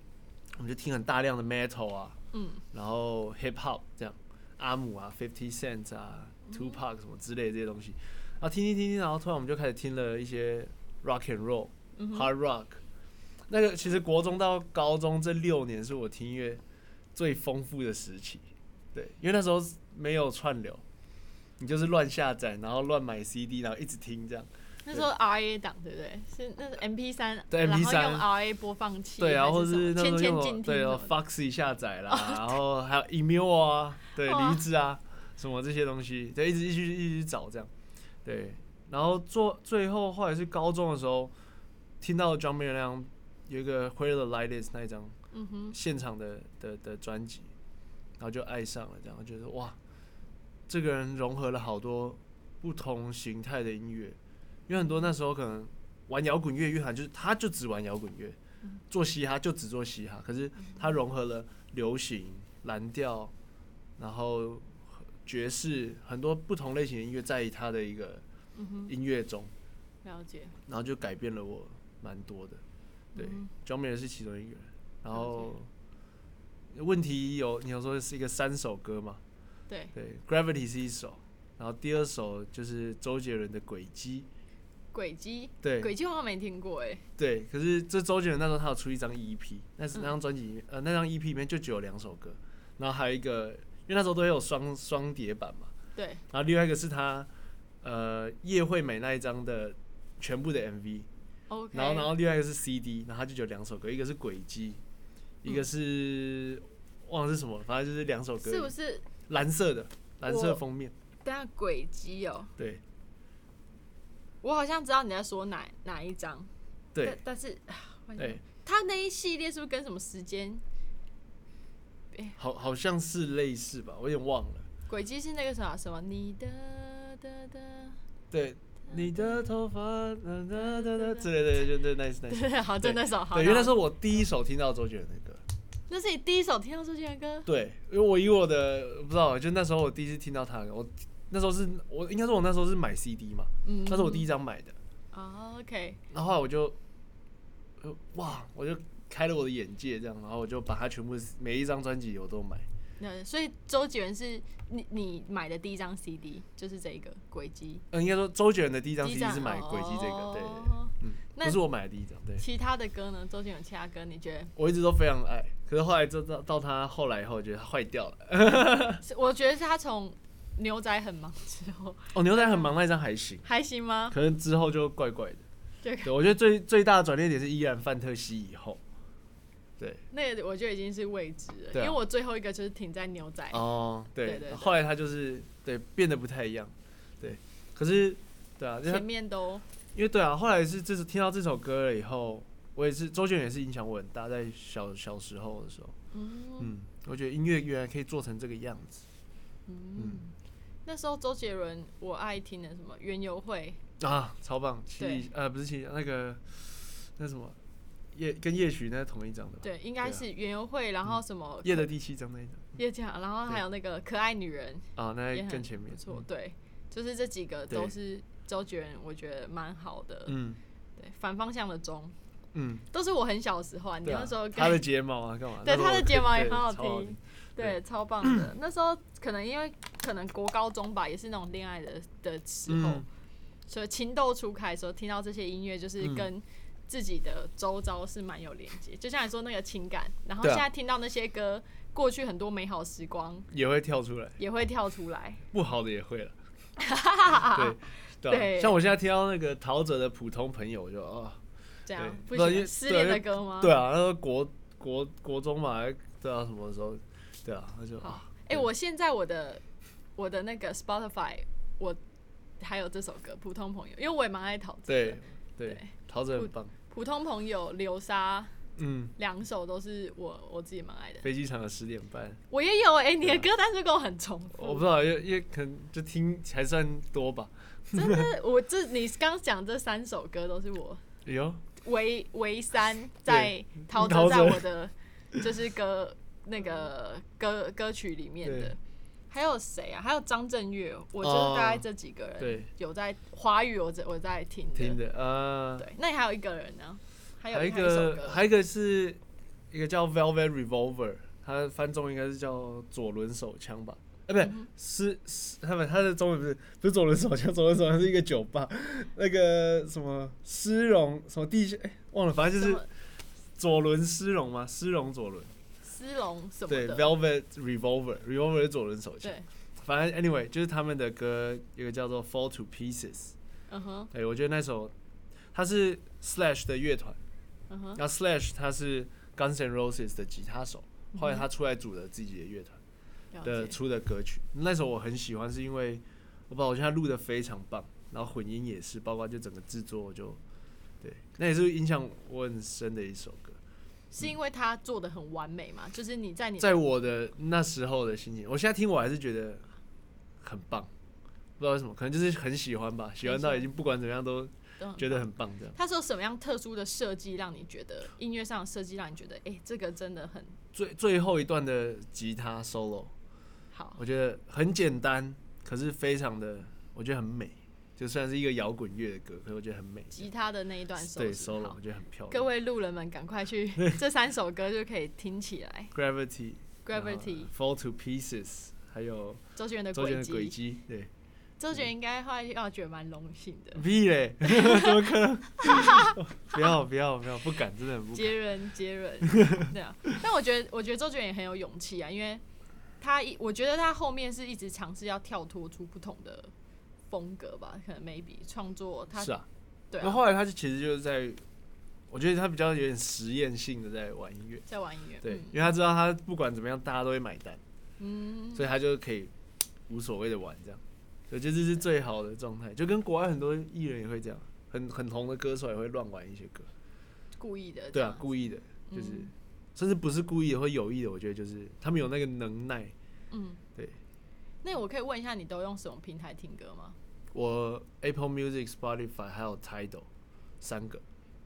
我们就听很大量的 metal 啊，嗯。然后 hip hop 这样，阿姆啊，Fifty Cent 啊，Two Pac 什么之类的这些东西，然后听听听听，然后突然我们就开始听了一些 rock and roll、嗯哼。hard rock。那个其实国中到高中这六年是我听音乐最丰富的时期，对，因为那时候没有串流，你就是乱下载，然后乱买 CD，然后一直听这样。那时候 R A 档对不对？是那是 M P 三，对然后 MP3 用 R A 播放器，对啊，还或是那时候用千静听对哦，Foxy 下载啦，然后还有 email 啊，对，哇。离子啊，什么这些东西，对，一直一直一直找这样，对，然后做最后后来是高中的时候，听到 John Mayer 那张有一个 Where the Light Is 那一张嗯哼，现场的的的专辑，然后就爱上了，这样觉得哇，这个人融合了好多不同形态的音乐，因为很多那时候可能玩摇滚乐乐团就是他就只玩摇滚乐，做嘻哈就只做嘻哈，可是他融合了流行、蓝调，然后爵士很多不同类型的音乐在他的一个音乐中，了解，然后就改变了我蛮多的。对嗯，John Mayer 是其中一个人，然后问题有你有说是一个三首歌嘛？对，对，Gravity 是一首，然后第二首就是周杰伦的《轨迹》。轨迹，对。轨迹我好像没听过哎，对，可是这周杰伦那时候他有出一张 EP，那是嗯。那张专辑里面，呃，那张 EP 里面就只有两首歌，然后还有一个，因为那时候都有双双碟版嘛，对，然后另外一个是他呃叶惠美那一张的全部的 MV，OK，然后然后另外一个是 CD，然后他就只有两首歌，一个是轨迹，一个是、忘了是什么，反正就是两首歌，是不是？蓝色的蓝色封面，等下轨迹哦，对我好像知道你在说哪哪一张，对但但是，对，他那一系列是不是跟什么时间？好好像是类似吧，我有点忘了。轨迹是那个啥什么？你的的的，对，你的头发哒哒哒哒之类的，就对，那是那首。对，好，就那首，好，对，因为那是我第一首听到周杰伦的歌。那是你第一首听到周杰伦歌，对，因为我以我的不知道，就那时候我第一次听到他的歌，我那时候是我应该说我那时候是买 CD 嘛，嗯，那是我第一张买的，哦，OK，然后我就，呃哇，我就开了我的眼界，这样，然后我就把它全部每一张专辑我都买。那所以周杰伦是你你买的第一张 CD，就是这个轨迹，嗯，应该说周杰伦的第一张 CD 是买《轨迹》这个，对那不是我买的第一张，对，其他的歌呢？周杰伦其他歌你觉得？我一直都非常爱，可是后来就到到他后来以后，我觉得他坏掉了。是我觉得是他从牛仔很忙之后哦，牛仔很忙那一张还行，还行吗？可能之后就怪怪的。对对，我觉得最最大的转捩点是依然范特西以后。对，那个我觉得已经是未知了，啊因为我最后一个就是停在牛仔。哦，对，对后来他就是对变得不太一样，对，可是对啊，前面都因为对啊，后来是这是听到这首歌了以后，我也是周杰伦也是影响我很大，在小小时候的时候，嗯嗯，我觉得音乐原来可以做成这个样子。嗯，那时候周杰伦我爱听的什么园游会，啊，超棒，七里呃不是七里那个那什么夜跟夜曲那是同一张的吧，对，应该是园游会，然后什么夜的第七张那一张。叶讲，然后还有那个可爱女人啊，那更前面。不错，嗯。对，就是这几个都是周杰伦，我觉得蛮好的，嗯对，反方向的钟嗯，都是我很小的时候啊，你那时候他的睫毛啊，干嘛？对他的睫毛也对很好听，对，超棒的。那时候可能因为可能国高中吧，也是那种恋爱的的时候，嗯所以情窦初开的时候，听到这些音乐，就是嗯跟自己的周遭是蛮有连接。就像你说那个情感，然后现在听到那些歌，过去很多美好时光也会跳出来，也会跳出来。不好的也会了。对对像我现在听到那个陶喆的普通朋友，我就啊，这样不行，不因为失恋的歌吗？对啊，那个国国国中嘛，还对啊，什么时候？对啊，那就好啊，哎、我现在我的我的那个 Spotify，我还有这首歌《普通朋友》，因为我也蛮爱陶喆的。对对对，陶喆很棒，普通朋友、流沙嗯，两首都是我我自己蛮爱的。飞机场的十点半，我也有哎、你的歌单是跟我很重复。我不知道，因为因为可能就听还算多吧。真的，我这你刚讲这三首歌都是我有唯唯三在陶陶喆喆在我的就是歌那个歌歌曲里面的。还有谁啊？还有张震岳，我就是大概这几个人对有在华语我在我在听的。听的啊，对，那你还有一个人呢？还有一个，还有一个是一个叫 Velvet Revolver，他翻中应该是叫左轮手枪吧？哎、不是是他们他的中文不是不是左轮手枪，左轮手枪是一个酒吧，那个什么丝绒什么地下哎、忘了，反正就是左轮丝绒吗，丝绒左轮，丝绒什么对的，，Velvet Revolver，Revolver 是左轮手枪，对，反正 anyway 就是他们的歌，一个叫做 Fall to Pieces，嗯哼，对我觉得那首他是 Slash 的乐团。嗯哼，那 Slash 他是 Guns N' Roses 的吉他手，嗯后来他出来组了自己的乐团的出的歌曲，那首我很喜欢，是因为我不知道我觉得他录的非常棒，然后混音也是，包括就整个制作就对，那也是影响我很深的一首歌，是因为他做的很完美嘛？就是你在你在我的那时候的心情，我现在听我还是觉得很棒，不知道为什么，可能就是很喜欢吧，喜欢到已经不管怎么样都觉得很棒这样。他说什么样特殊的设计让你觉得音乐上的设计让你觉得，哎、这个真的很最最后一段的吉他 solo，好？我觉得很简单，可是非常的，我觉得很美。就算是一个摇滚乐的歌，可是我觉得很美。吉他的那一段手对势 solo 我觉得很漂亮。各位路人们，赶快去这三首歌就可以听起来。Gravity、Gravity、Fall to Pieces，还有周杰伦的周杰的轨迹，对，周杰伦应该会要觉得蛮荣幸的。屁嘞，怎么可 能？不要不要不要，不敢，真的很不敢。杰伦，杰伦，对啊。但我觉得，我觉得周杰伦也很有勇气啊，因为他一，我觉得他后面是一直尝试要跳脱出不同的风格吧，可能 maybe 创作他是啊，对啊，那后来他就其实就是在，我觉得他比较有点实验性的在玩音乐，在玩音乐，对，嗯因为他知道他不管怎么样，大家都会买单，嗯，所以他就可以无所谓的玩这样，我觉得这是最好的状态，就跟国外很多艺人也会这样，很很红的歌手也会乱玩一些歌，故意的，对啊，故意的，就是、嗯甚至不是故意的或有意的，我觉得就是他们有那个能耐。嗯，对。那我可以问一下，你都用什么平台听歌吗？我 Apple Music、Spotify 还有 Tidal 三个，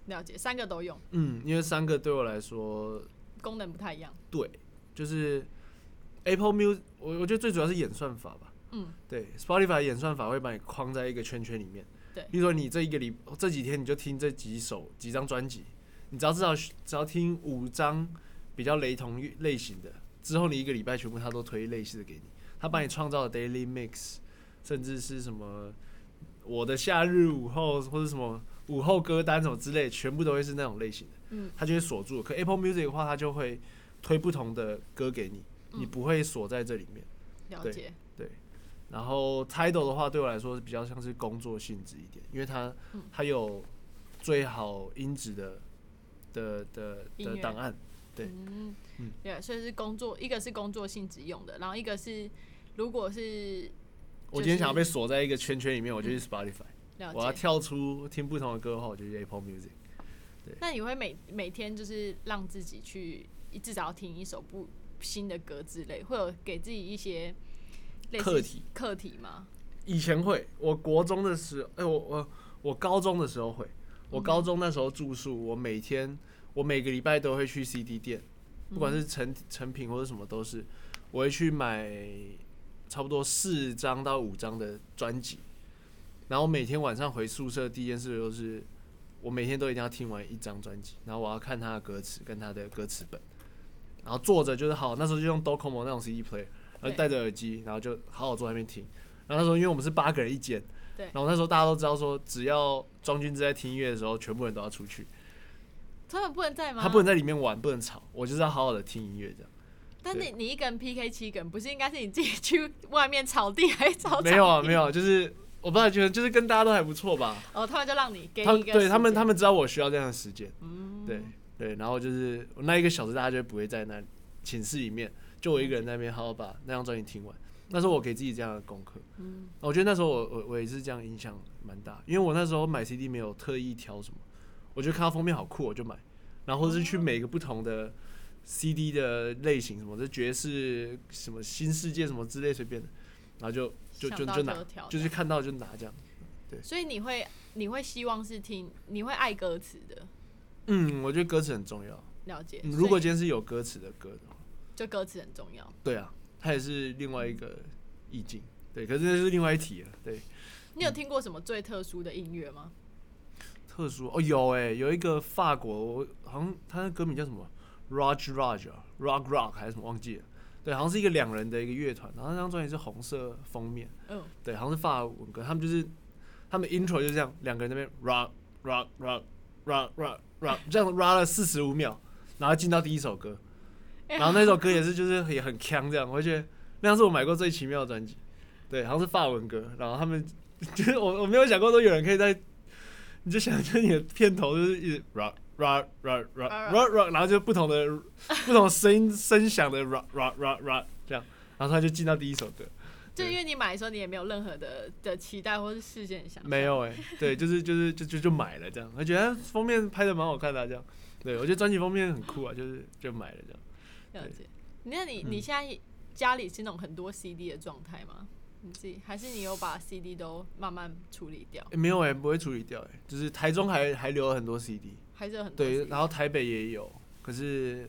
了解，三个都用，嗯，因为三个对我来说，功能不太一样。对，就是 Apple Music，我我觉得最主要是演算法吧。嗯，对，Spotify 演算法会把你框在一个圈圈里面。对比如说你这一个礼这几天你就听这几首几张专辑，你只要至少只要听五张比较雷同类型的，之后你一个礼拜全部他都推类似的给你，他帮你创造了 daily mix，甚至是什么我的夏日午后或者什么午后歌单什么之类，全部都会是那种类型的，嗯，他就会锁住。可 Apple Music 的话，他就会推不同的歌给你，你嗯。不会锁在这里面。对了解，然后 Tidal 的话，对我来说是比较像是工作性质一点，因为它嗯。它有最好音质的的的的档案。对嗯嗯对，所以是工作，一个是工作性质用的，然后一个是如果是我今天想要被锁在一个圈圈里面，我就去 Spotify；、我要跳出听不同的歌的话，我就去 Apple Music。对那你会每每天就是让自己去至少要听一首不新的歌之类，会有给自己一些课题课题吗？以前会，我国中的时候，哎、我我我高中的时候会，我高中那时候住宿，我每天我每个礼拜都会去 CD 店，不管是成成品或者什么都是，我会去买差不多四张到五张的专辑，然后每天晚上回宿舍第一件事就是，我每天都一定要听完一张专辑，然后我要看他的歌词跟他的歌词本，然后坐着就是好，那时候就用 Docomo 那种 CD player，然后戴着耳机，然后就好好坐在那边听。然后那时候因为我们是八个人一间，对。然后那时候大家都知道说，只要庄君之在听音乐的时候，全部人都要出去，他们不能在吗？他不能在里面玩，不能吵，我就是要好好的听音乐这样。但你你一个人 PK 七个人，不是应该是你自己去外面草地还是草没有啊，没有啊，就是我不知道，觉得就是跟大家都还不错吧。哦，他们就让你给一个们对他们他们知道我需要这样的时间，嗯对对，然后就是那一个小时，大家就不会在那寝室里面，就我一个人在那边好好把那张专辑听完。那时候我给自己这样的功课，嗯我觉得那时候我我我也是这样影响蛮大，因为我那时候买 CD 没有特意挑什么，我觉得看到封面好酷我就买，然后或是去每个不同的 CD 的类型，什么这爵士、什么新世界什么之类随便的，然后就就就就拿就是看到就拿这样。对所以你会你会希望是听，你会爱歌词的，嗯，我觉得歌词很重要。了解。嗯如果今天是有歌词的歌的话，就歌词很重要。对啊，它也是另外一个意境。对，可是那是另外一题了。对，你有听过什么最特殊的音乐吗？特殊。哦，有哎、有一个法国，我好像他的歌名叫什么？Raj Raj 啊 Rock Rock 还是什么忘记了。对，好像是一个两人的一个乐团，然后那张专辑是红色封面，嗯，对，好像是法文歌，他们就是他们 intro 就这样，两个人那边 rock rock rock rock rock rock 这样 rock 了四十五秒，然后进到第一首歌，然后那首歌也是就是也很强这样，我觉得那样是我买过最奇妙的专辑，对，好像是法文歌，然后他们 就是我我没有想过说有人可以在，你就想着你的片头就是一直 rock rock rock rock rock rock，然后就不同的不同的声音声响的 rock rock rock rock 这样，然后他就进到第一首歌。就因为你买的时候，你也没有任何的的期待或是事先想没有哎、对，就是就是就就就买了这样，我觉得哎封面拍的蛮好看的、啊、这样，对我觉得专辑封面很酷啊，就是就买了这样。了解。那你你嗯。现在家里是那种很多 CD 的状态吗？你自己还是你有把 CD 都慢慢处理掉，诶没有哎、不会处理掉哎、就是台中还还留了很多 CD，还是有很多对然后台北也有，可是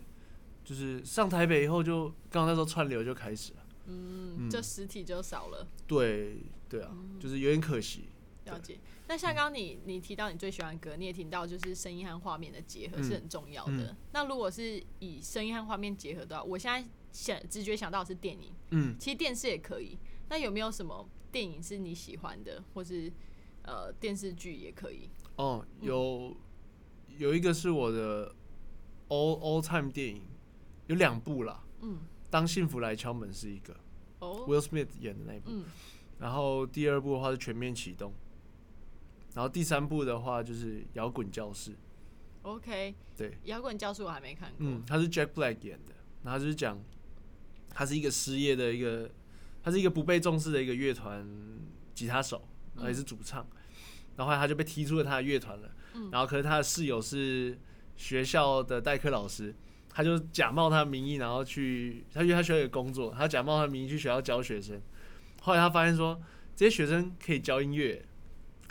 就是上台北以后就刚刚那时候串流就开始了，嗯，嗯。就实体就少了。对对啊，嗯。就是有点可惜，了解。那像刚刚你你提到你最喜欢的歌，你也听到就是声音和画面的结合嗯。是很重要的。嗯。那如果是以声音和画面结合的话，我现在想直觉想到的是电影，嗯，其实电视也可以。那有没有什么电影是你喜欢的，或是呃电视剧也可以？哦，嗯有有一个是我的 all all time 电影，有两部啦，嗯，当幸福来敲门是一个哦，Will Smith 演的那一部，嗯，然后第二部的话是全面启动，然后第三部的话就是摇滚教室，OK，对，摇滚教室我还没看过。嗯，他是 Jack Black 演的，然后他就是讲他是一个失业的一个，他是一个不被重视的一个乐团吉他手，然后也是主唱，然后后来他就被踢出了他的乐团了，然后可是他的室友是学校的代课老师，他就假冒他的名义，然后去他因为他学校有工作，他假冒他的名义去学校教学生，后来他发现说这些学生可以教音乐。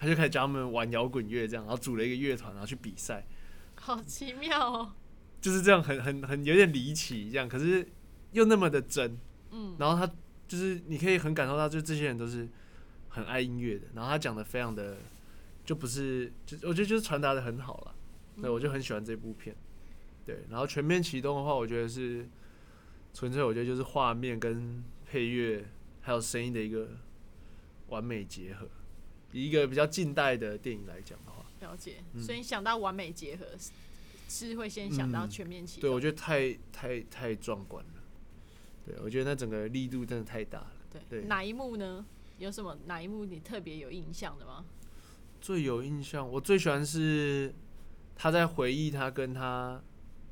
他就开始教他们玩摇滚乐，这样，然后组了一个乐团，然后去比赛。好奇妙哦。就是这样很很很有点离奇这样，可是又那么的真，嗯，然后他就是你可以很感受到，就这些人都是很爱音乐的，然后他讲的非常的就不是，就我觉得就是传达的很好了，对我就很喜欢这部片，对，然后全面启动的话，我觉得是纯粹我觉得就是画面跟配乐还有声音的一个完美结合，以一个比较近代的电影来讲的话。了解。嗯所以想到完美结合，是是会先想到嗯全面启动对，我觉得太太太壮观了。对，我觉得那整个力度真的太大了。对，对哪一幕呢？有什么哪一幕你特别有印象的吗？最有印象，我最喜欢是他在回忆他跟他，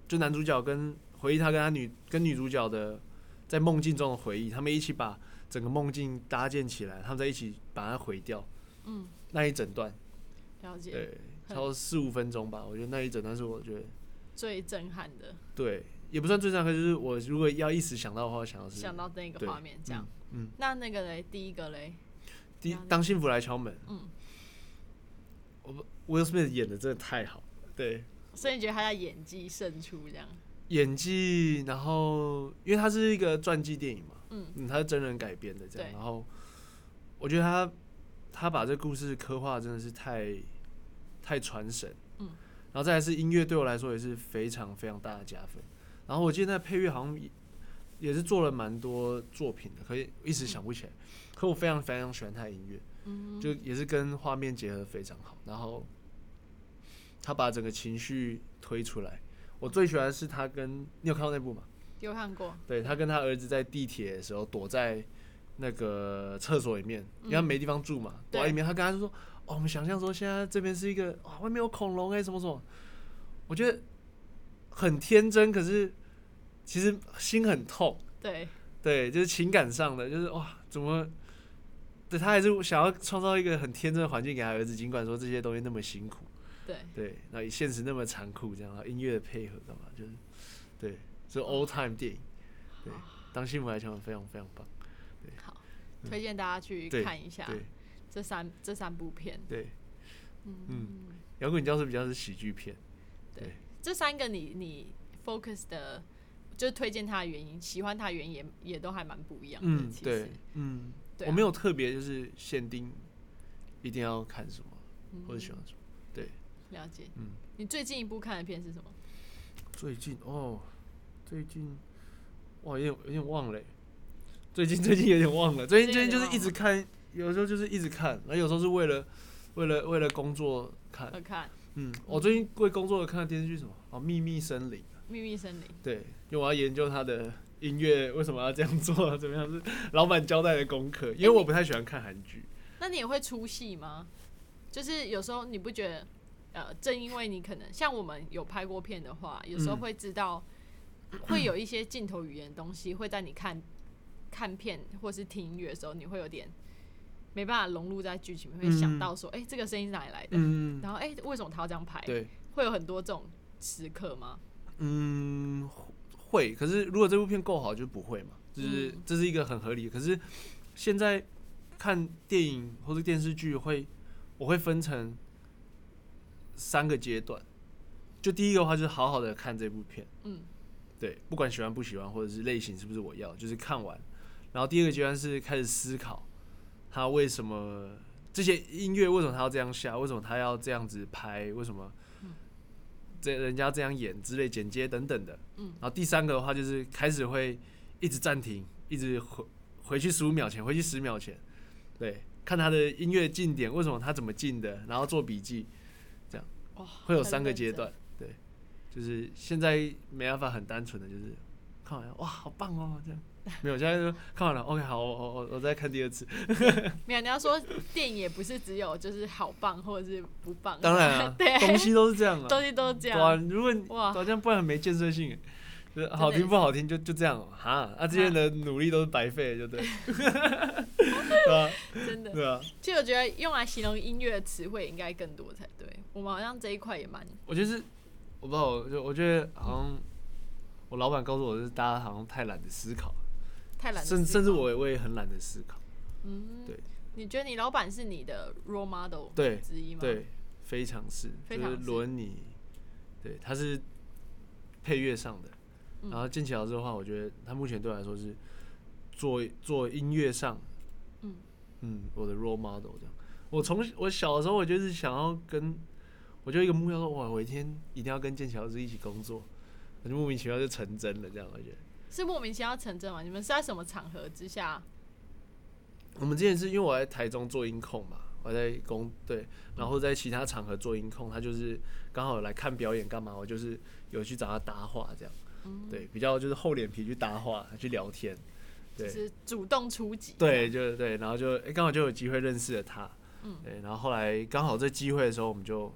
就男主角跟回忆他跟他女跟女主角的在梦境中的回忆，他们一起把整个梦境搭建起来，他们在一起把它毁掉。嗯，那一整段，了解。对，很超过四五分钟吧。我觉得那一整段是我觉得最震撼的，对，也不算最上课，就是我如果要一时想到的话，想到是想到那个画面这样。嗯，那那个嘞，第一个嘞，第当幸福来敲门，嗯，我不 Will Smith 演的真的太好，对，所以你觉得他的演技胜出这样？演技，然后因为他是一个传记电影嘛，嗯。嗯，它是真人改编的这样，然后我觉得他他把这故事刻画真的是太太传神，嗯，然后再来是音乐对我来说也是非常非常大的加分，然后我记得那配乐好像也也是做了蛮多作品的，可以一时想不起来，可我非常非常喜欢他的音乐，嗯，就也是跟画面结合得非常好，然后他把整个情绪推出来。我最喜欢的是他跟你有看到那部吗？有看过，对他跟他儿子在地铁的时候躲在那个厕所里面，因为他没地方住嘛，躲在里面。他跟他就说：“哦，我们想象说现在这边是一个哇，外面有恐龙哎、什么什么。”我觉得很天真，可是其实心很痛。对，对，就是情感上的，就是哇，怎么？对他还是想要创造一个很天真的环境给他儿子，尽管说这些东西那么辛苦，对，对，那现实那么残酷，这样，然后音乐的配合干嘛，就是，对，是 old time 电影，对，当幸福来讲非常非常棒，对。好，推荐大家去看一下这三这三部片。对，嗯。嗯，摇滚教室比较是喜剧片，这三个你你 focus 的，就是推荐他的原因，喜欢他的原因也也都还蛮不一样的。嗯，对，嗯，对啊。我没有特别就是限定一定要看什么或者喜欢什么，对。了解。嗯，你最近一部看的片是什么？最近哦，最近哇，有点有点忘了欸，最近 最近有点忘了，最近最近就是一直看，有时候就是一直看，然后有时候是为了为了为了工作看，看《嗯，我最近为工作而看的电视剧什么？哦，《秘密森林》。秘密森林》。对，因为我要研究他的音乐为什么要这样做，怎么样是 老板交代的功课。因为我不太喜欢看韩剧。那你也会出戏吗？就是有时候你不觉得，呃，正因为你可能像我们有拍过片的话，有时候嗯会知道，会有一些镜头语言的东西会在你看看片或是听音乐的时候，你会有点没办法融入在剧情会想到说，哎、这个声音是哪里来的？嗯，然后，哎、为什么他要这样拍？对，会有很多这种时刻吗？嗯，会。可是如果这部片够好，就不会嘛，就是嗯这是一个很合理。可是现在看电影或者电视剧会，我会分成三个阶段。就第一个的话，就是好好的看这部片，嗯，对，不管喜欢不喜欢，或者是类型是不是我要，就是看完。然后第二个阶段是开始思考，他为什么这些音乐为什么他要这样下，为什么他要这样子拍，为什么这人家这样演之类剪接等等的。嗯。然后第三个的话就是开始会一直暂停，一直回回去十五秒前，回去十秒前，对，看他的音乐进点，为什么他怎么进的，然后做笔记，这样，会有三个阶段，对，就是现在没办法很单纯的就是看完哇好棒哦这样，没有现在就看完了。OK 好我我我我再看第二次，没有，你要说电影也不是只有就是好棒或者是不棒，当然啊，对，东西都是这样啊，东西都是这样。哇，如果你哇。好像不然很没建设性欸，就是。好听不好听就就这样。哦哈，啊这些人的努力都是白费，就对，对啊。真的。对啊，其实我觉得用来形容音乐的词汇应该更多才对。我们好像这一块也蛮我觉得是我不知道，我就我觉得好像我老板告诉我是大家好像太懒得思考，太懒甚甚至我也我也很懒得思考，嗯，对。你觉得你老板是你的 role model 对之一吗？，对，非常是，就是非常是轮你，对，他是配乐上的，嗯然后剑奇老师的话，我觉得他目前对我来说是做做音乐上，嗯嗯，我的 role model 这样。我从我小的时候，我就是想要跟，我就一个目标说，哇，我一天一定要跟剑奇老师一起工作，我就莫名其妙就成真了，这样我觉得。是莫名其妙成真吗？你们是在什么场合之下？我们之前是因为我在台中做音控嘛，我在工对，然后在其他场合做音控，他就是刚好来看表演干嘛，我就是有去找他搭话这样，对，比较就是厚脸皮去搭话去聊天，对就是主动出击。对，就是对，然后就哎刚、好就有机会认识了他，嗯对，然后后来刚好这机会的时候，我们就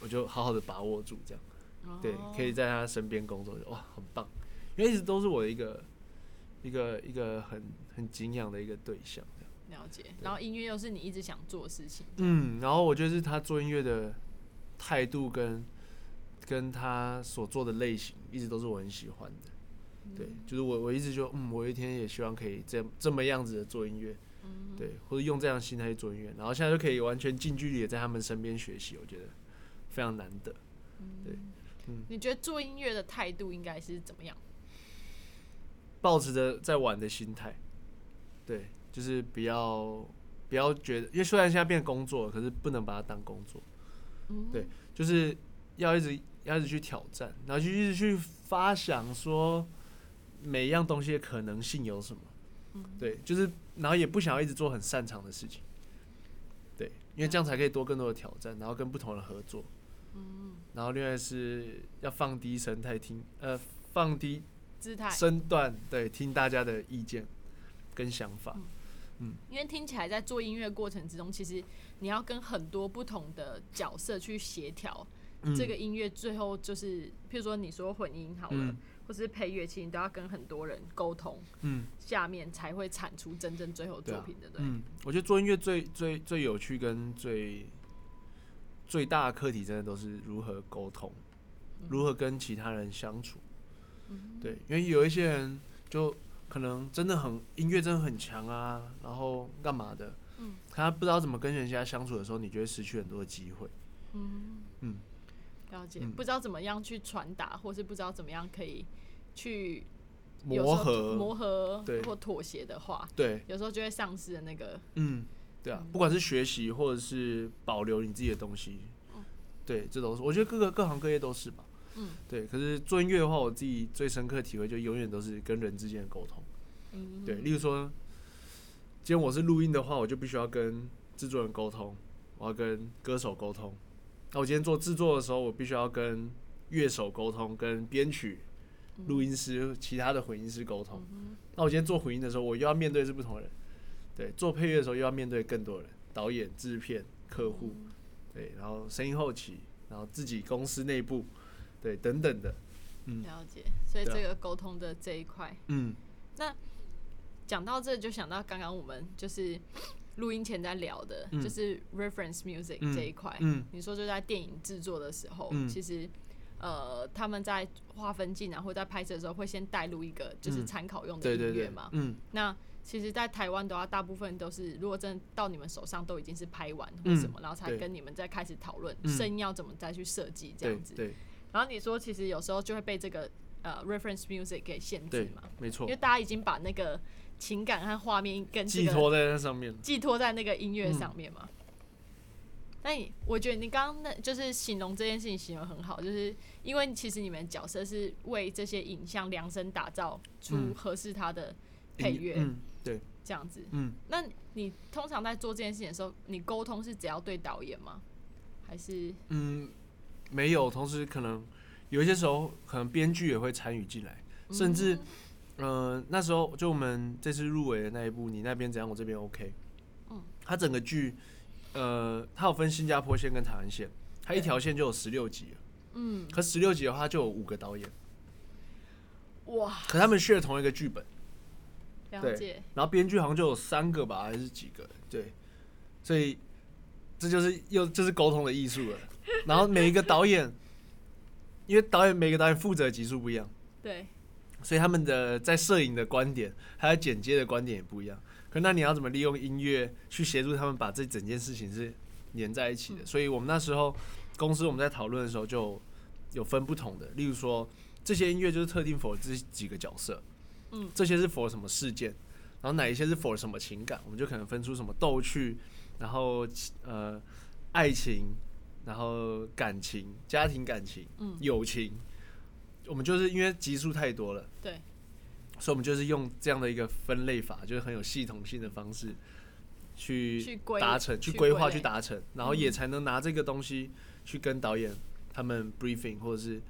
我就好好的把握住这样，哦对，可以在他身边工作，哇，很棒，因为一直都是我的一个一个一个很很敬仰的一个对象。了解。然后音乐又是你一直想做的事情。嗯，然后我觉得是他做音乐的态度跟跟他所做的类型，一直都是我很喜欢的。对，就是我我一直就嗯，我有一天也希望可以这这么样子的做音乐，对，或者用这样的心态去做音乐，然后现在就可以完全近距离的在他们身边学习，我觉得非常难得。对，嗯你觉得做音乐的态度应该是怎么样？抱持着在玩的心态，对，就是不要不要觉得，因为虽然现在变工作了，可是不能把它当工作，对，就是要一直要一直去挑战，然后就一直去发想说每一样东西的可能性有什么，对，就是然后也不想要一直做很擅长的事情，对，因为这样才可以多更多的挑战，然后跟不同人合作，然后另外是要放低神态听，呃，放低姿态，身段，对，听大家的意见跟想法。嗯。因为听起来在做音乐过程之中，其实你要跟很多不同的角色去协调，嗯。这个音乐最后就是，譬如说你说混音好了，嗯。或是配乐器，你都要跟很多人沟通，嗯，下面才会产出真正最后作品的，对。嗯，我觉得做音乐最最最有趣跟最最大的课题，真的都是如何沟通，如何跟其他人相处。对，因为有一些人就可能真的很音乐真的很强啊，然后干嘛的，嗯，他不知道怎么跟人家相处的时候，你就会失去很多的机会。嗯。了解，嗯。不知道怎么样去传达，或是不知道怎么样可以去磨合，磨合对或妥协的话，对，有时候就会丧失的那个嗯，对啊，不管是学习或者是保留你自己的东西，对，这都是我觉得各个各行各业都是吧。嗯，对。可是做音乐的话，我自己最深刻的体会就永远都是跟人之间的沟通。嗯对，例如说，今天我是录音的话，我就必须要跟制作人沟通，我要跟歌手沟通。那我今天做制作的时候，我必须要跟乐手沟通，跟编曲、录音师、其他的混音师沟通。那我今天做混音的时候，我又要面对是不同的人。对，做配乐的时候又要面对更多人，导演、制片、客户，对，然后声音后期，然后自己公司内部，对，等等的。嗯了解，所以这个沟通的这一块，嗯那讲到这就想到刚刚我们就是录音前在聊的，嗯就是 reference music 嗯这一块。嗯你说就在电影制作的时候，嗯其实呃他们在划分镜啊或者在拍摄的时候会先带入一个就是嗯参考用的音乐嘛。，嗯那其实，在台湾的话，大部分都是如果真的到你们手上都已经是拍完或嗯什么，然后才跟你们再开始讨论嗯声音要怎么再去设计这对样子。对然后你说，其实有时候就会被这个呃 reference music 给限制对嘛，，没错因为，大家已经把那个情感和画面跟这个寄托在那上面。寄托在那个音乐嗯上面嘛。那你，我觉得你刚刚那就是形容这件事情形容很好，就是因为其实你们角色是为这些影像量身打造出嗯合适它的配乐，嗯，对，这样子。嗯，那你通常在做这件事情的时候，你沟通是只要对导演吗？还是嗯，没有，同时可能有一些时候，可能编剧也会参与进来，甚至，呃，那时候就我们这次入围的那一部，你那边怎样，我这边 OK，嗯，它整个剧，呃，它有分新加坡线跟台湾线，它一条线就有十六集了，嗯，可十六集的话就有五个导演，哇，可他们 share 同一个剧本，对了解，然后编剧好像就有三个吧，还是几个？对，所以这就是又就是沟通的艺术了。然后每一个导演，因为导演每个导演负责的集数不一样，对，所以他们的在摄影的观点还有剪接的观点也不一样。可那你要怎么利用音乐去协助他们把这整件事情是连在一起的？所以我们那时候公司我们在讨论的时候就有分不同的，例如说这些音乐就是特定 for 这几个角色，嗯这些是 for 什么事件，然后哪一些是 for 什么情感，我们就可能分出什么逗趣，然后呃爱情，然后感情、家庭感情、嗯友情，我们就是因为集数太多了。对，所以我们就是用这样的一个分类法，就是很有系统性的方式去达成、去去规划、去达成，然后也才能拿这个东西去跟导演他们 briefing，或者是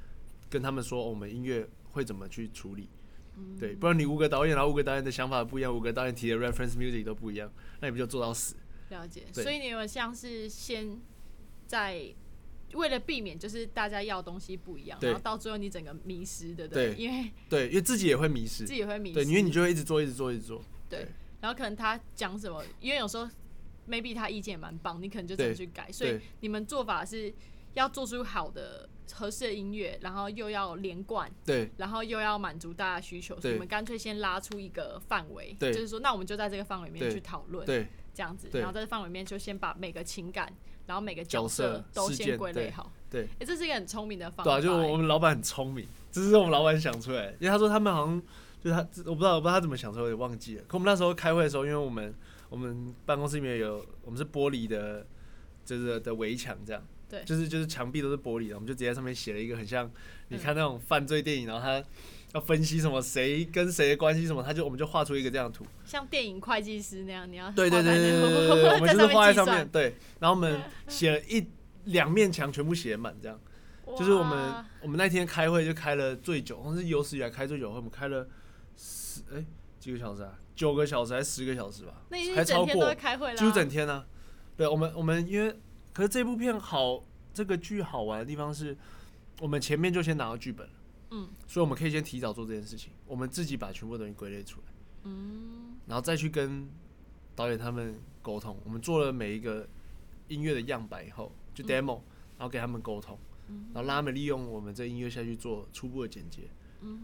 跟他们说、哦我们音乐会怎么去处理。嗯对，不然你五个导演，然后五个导演的想法不一样，五个导演提的 reference music 都不一样，那你不就做到死？了解。所以你有像是先在为了避免就是大家要的东西不一样，对。然后到最后你整个迷失，对不对？对。因为对，因为自己也会迷失。自，己也会迷失，对，因为你就会一直做，一直做，一直做。对，然后可能他讲什么，因为有时候 maybe 他意见也蛮棒，你可能就怎么去改。所以对。你们做法是要做出好的合适的音乐，然后又要连贯，对。然后又要满足大家需求，所以对。你们干脆先拉出一个范围，对。就是说，那我们就在这个范围里面对。去讨论，对。这样子，对。然后在这范围里面就先把每个情感，然后每个角色色都先归类好。对哎、这是一个很聪明的方法、对啊，就欸我们老板很聪明，这是我们老板想出来的，因为他说他们好像就是他，我不知道我不知道他怎么想出来，我也忘记了。可我们那时候开会的时候，因为我们我们办公室里面有我们是玻璃的，就是的围墙这样，对。就是就是墙壁都是玻璃的，我们就直接在上面写了一个很像你看那种犯罪电影，然后他要分析什么谁跟谁的关系什么，他就我们就画出一个这样的图，像电影会计师那样，你要对对对对对对对，我们就是画在上面，对，然后我们写了一两面墙全部写满这样。就是我们我们那天开会就开了最久，好像是有史以来开最久会，我们开了十哎、几个小时啊，九个小时还是十个小时吧，还超是整天都过在开会啦，几乎整天呢、对，我们我们因为可是这部片好，这个剧好玩的地方是，我们前面就先拿到剧本了，嗯所以我们可以先提早做这件事情，我们自己把全部东西归类出来，嗯然后再去跟导演他们沟通。我们做了每一个音乐的样板以后，就嗯 demo，、然后给他们沟通，然后让他们利用我们这音乐下去做初步的剪接。嗯，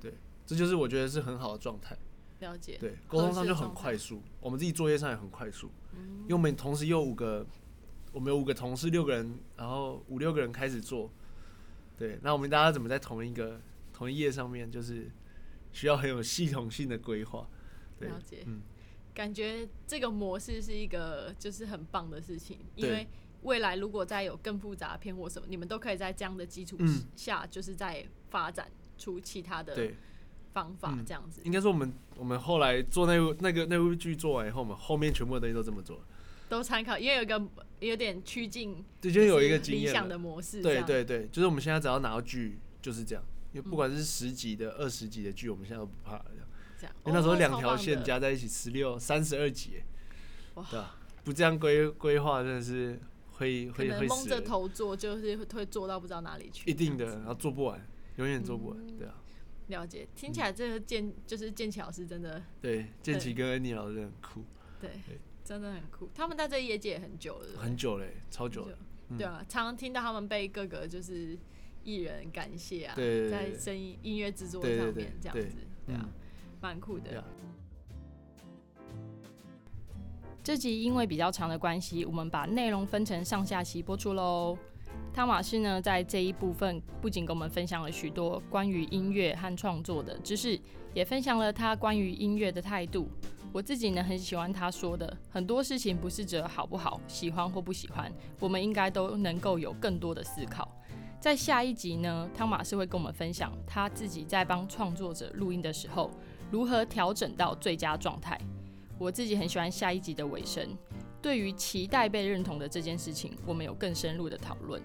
对，这就是我觉得是很好的状态。了解，对，沟通上就很快速，我们自己作业上也很快速，嗯因为我们同时有五个，我们有五个同事，六个人，然后五六个人开始做。对，那我们大家怎么在同一个同一页上面，就是需要很有系统性的规划。对了解，嗯，感觉这个模式是一个就是很棒的事情，因为未来如果再有更复杂的片或什么，你们都可以在这样的基础嗯下，就是在发展出其他的对，方法，嗯这样子。应该说我们我们后来做那部那个那部剧做完以后，我们后面全部的东西都这么做了。都参考，因为有一个有点趋近，对，就有一个就是理想的模式，这对样，对对，就是我们现在只要拿到剧就是这样，因为不管是十集的、二十集的剧，我们现在都不怕了。这样。因为那时候哦两条线，加在一起十六、三十二集对吧？不这样规规划真的是会可会能蒙着头做，就是会会做到不知道哪里去，一定的，然后做不完，永远做不完，嗯。对啊，了解，听起来这个剑就是剑奇老师真的对，建奇跟恩妮老师很酷，对。对，真的很酷。他们在这业界也很久了，很久嘞，超久了，嗯对啊，常常听到他们被各个就是艺人感谢啊，在声音音乐制作上面这样子，对啊嗯，蛮酷的。这集因为比较长的关系，我们把内容分成上下期播出喽。汤马士呢，在这一部分不仅跟我们分享了许多关于音乐和创作的知识，也分享了他关于音乐的态度。我自己呢，很喜欢他说的，很多事情不是只有好不好、喜欢或不喜欢，我们应该都能够有更多的思考。在下一集呢，汤马士会跟我们分享他自己在帮创作者录音的时候，如何调整到最佳状态。我自己很喜欢下一集的尾声，对于期待被认同的这件事情，我们有更深入的讨论。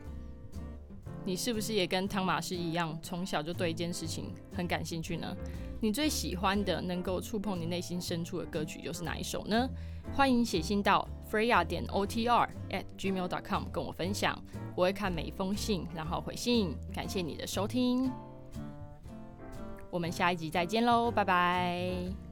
你是不是也跟汤马士一样，从小就对一件事情很感兴趣呢？你最喜欢的、能够触碰你内心深处的歌曲又是哪一首呢？欢迎写信到 freya 点 otr at gmail.com 跟我分享，我会看每一封信，然后回信。感谢你的收听，我们下一集再见喽，拜拜。